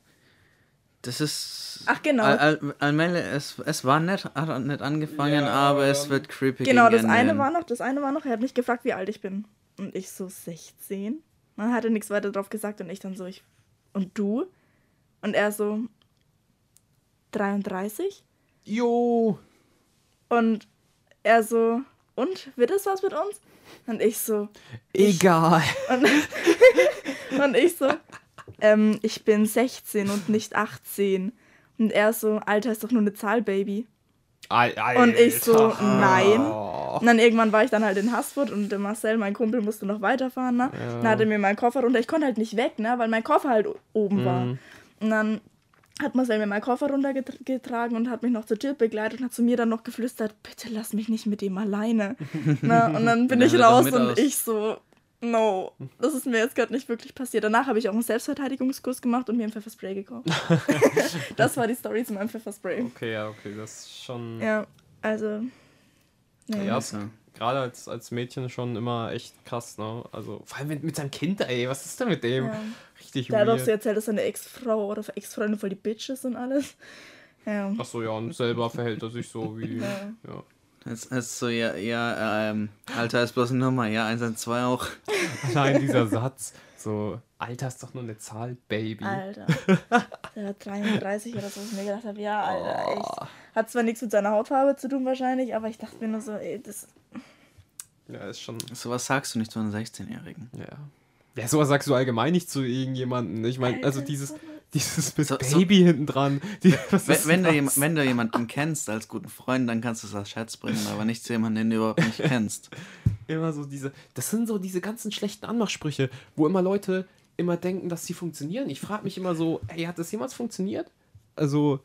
Das ist. Ach, genau. Al Al allmählich, es, es war nett, hat nett angefangen, Ja, aber es wird creepy. Genau, gegen das Ende eine war noch, das eine war noch, er hat mich gefragt, wie alt ich bin. Und ich so 16. Man hatte nichts weiter drauf gesagt und ich dann so, ich. Und du? Und er so 33? Jo. Und er so, und wird es was mit uns? Und ich so, Egal. und, *laughs* und ich so, ähm, ich bin 16 und nicht 18. Und er so, Alter ist doch nur eine Zahl, Baby. Al Und ich so, nein. Oh. Und dann irgendwann war ich dann halt in Haßfurt und der Marcel, mein Kumpel, musste noch weiterfahren, ne? Ja. Dann hatte mir meinen Koffer runter. Ich konnte halt nicht weg, ne? Weil mein Koffer halt oben war. Mhm. Und dann hat Marcel mir meinen Koffer runtergetragen und hat mich noch zur Tür begleitet und hat zu mir dann noch geflüstert, bitte lass mich nicht mit ihm alleine. Na, und dann *laughs* bin Ja, ich raus und aus. ich so, no, das ist mir jetzt gerade nicht wirklich passiert. Danach habe ich auch einen Selbstverteidigungskurs gemacht und mir ein Pfefferspray gekauft. *laughs* das war die Story zu meinem Pfefferspray. Okay, ja, okay, das ist schon. Ja, also. Nee. Ja, es- Ja. gerade als, als Mädchen schon immer echt krass, ne? Also, vor allem mit, mit seinem Kind, ey, was ist denn mit dem? Ja. Richtig Der hat auch weird. so erzählt, dass seine Ex-Frau oder Ex-Freundin voll die Bitch ist und alles. Ja. Achso, ja, und selber verhält er sich so wie. Ja. ja. Es ist so, ja, ja, ähm, Alter ist bloß eine Nummer, ja, 112 auch. *laughs* Allein dieser Satz, so, Alter ist doch nur eine Zahl, Baby. Alter. *laughs* Der war 33 oder so, wo ich mir gedacht habe, ja, Alter, echt. Oh. Hat zwar nichts mit seiner Hautfarbe zu tun wahrscheinlich, aber ich dachte mir nur so, ey, das. Ja, ist schon. Sowas sagst du nicht zu einem 16-Jährigen. Ja. Ja, sowas sagst du allgemein nicht zu irgendjemandem. Ich meine, also Alter, dieses, so- dieses mit So- so- Baby hinten dran. Die, Wenn, wenn, du jem- wenn du jemanden kennst als guten Freund, dann kannst du es als Scherz bringen, aber nicht zu jemandem, den du überhaupt nicht *laughs* kennst. Immer so diese, das sind so diese ganzen schlechten Anmachsprüche, wo immer Leute immer denken, dass sie funktionieren. Ich frage mich immer so, ey, hat das jemals funktioniert? Also,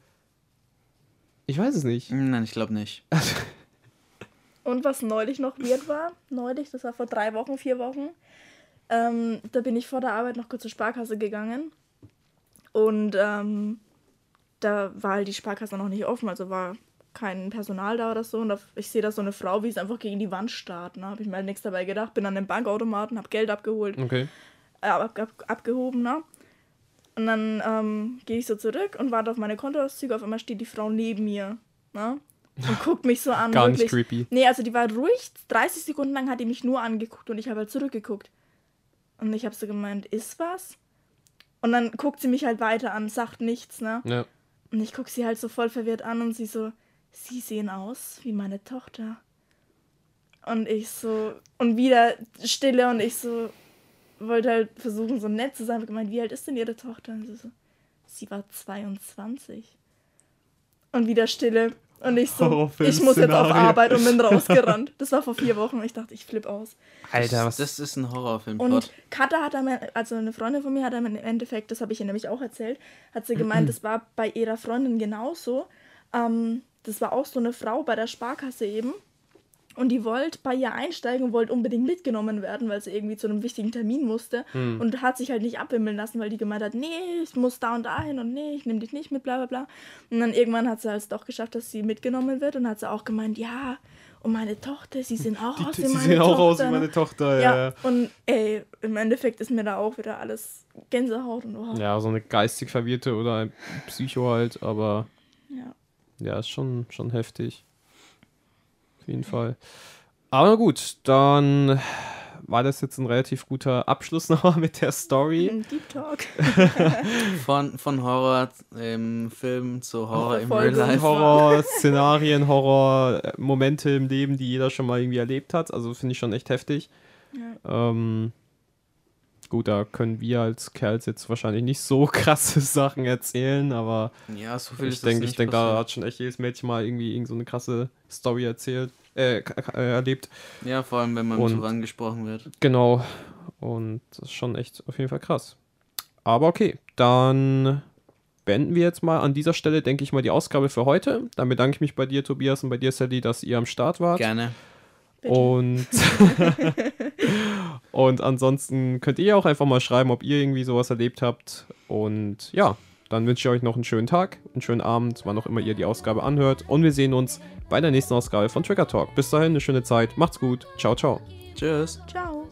ich weiß es nicht. Nein, ich glaube nicht. *laughs* Und was neulich noch weird war, neulich, das war vor drei Wochen, vier Wochen, ähm, da bin ich vor der Arbeit noch kurz zur Sparkasse gegangen. Und ähm, da war halt die Sparkasse noch nicht offen, also war kein Personal da oder so. Und ich sehe da so eine Frau, wie es einfach gegen die Wand starrt. Ne? Habe ich mir halt nichts dabei gedacht, bin an den Bankautomaten, habe Geld abgeholt, Okay. äh, ab, ab, abgehoben, ne? Und dann ähm, gehe ich so zurück und warte auf meine Kontoauszüge. Auf einmal steht die Frau neben mir, ne? Und guckt mich so an. *laughs* Gar wirklich. nicht creepy. Nee, also die war ruhig. 30 Sekunden lang hat die mich nur angeguckt und ich habe halt zurückgeguckt. Und ich habe so gemeint, ist was? Und dann guckt sie mich halt weiter an, sagt nichts, ne? Ja. Und ich gucke sie halt so voll verwirrt an und sie so, sie sehen aus wie meine Tochter. Und ich so, und wieder Stille und ich so, wollte halt versuchen, so nett zu sein. Ich gemeint, wie alt ist denn ihre Tochter? Und sie so, sie war 22. Und wieder Stille. Und ich so, ich muss jetzt auf. Arbeit und bin *laughs* rausgerannt. Das war vor vier Wochen. Ich dachte, ich flipp aus. Alter, was Das ist ein Horrorfilm. Und Katha hat am, also eine Freundin von mir hat am Endeffekt, das habe ich ihr nämlich auch erzählt, hat sie gemeint, *clears throat* das war bei ihrer Freundin genauso. Ähm, das war auch so eine Frau bei der Sparkasse eben. Und die wollte bei ihr einsteigen und wollte unbedingt mitgenommen werden, weil sie irgendwie zu einem wichtigen Termin musste. Und hat sich halt nicht abwimmeln lassen, weil die gemeint hat, nee, ich muss da und da hin und nee, ich nehme dich nicht mit, bla bla bla. Und dann irgendwann hat sie halt doch geschafft, dass sie mitgenommen wird und hat sie auch gemeint, ja, und meine Tochter, sie sehen auch aus die, wie sie meine sehen auch Tochter. aus wie ne? meine Tochter. Ja, Ja, und ey, im Endeffekt ist mir da auch wieder alles Gänsehaut und oh, ja, so eine geistig verwirrte oder ein Psycho halt, aber ja. ja, ist schon, schon heftig. Auf jeden Fall. Aber gut, dann war das jetzt ein relativ guter Abschluss *laughs* nochmal mit der Story. Deep Talk. *laughs* Von, von Horror im Film zu Horror im Real. Life. Horror-Szenarien, Horror-Momente im Leben, die jeder schon mal irgendwie erlebt hat. Also finde ich schon echt heftig. Ja. Ähm, gut, da können wir als Kerls jetzt wahrscheinlich nicht so *laughs* krasse Sachen erzählen, aber Ja, so viel ich denke, ich denke, da hat schon echt jedes Mädchen mal irgendwie irgend so eine krasse Story erzählt, äh, äh, erlebt. Ja, vor allem, wenn man Und- so angesprochen wird. Genau. Und das ist schon echt auf jeden Fall krass. Aber okay, dann beenden wir jetzt mal an dieser Stelle, denke ich mal, die Ausgabe für heute. Dann bedanke ich mich bei dir, Tobias, und bei dir, Sally, dass ihr am Start wart. Gerne. Bitte. Und, *laughs* *laughs* und ansonsten könnt ihr auch einfach mal schreiben, ob ihr irgendwie sowas erlebt habt. Und ja, dann wünsche ich euch noch einen schönen Tag, einen schönen Abend, wann auch immer ihr die Ausgabe anhört. Und wir sehen uns bei der nächsten Ausgabe von Trigger Talk. Bis dahin, eine schöne Zeit. Macht's gut. Ciao, ciao. Tschüss. Ciao.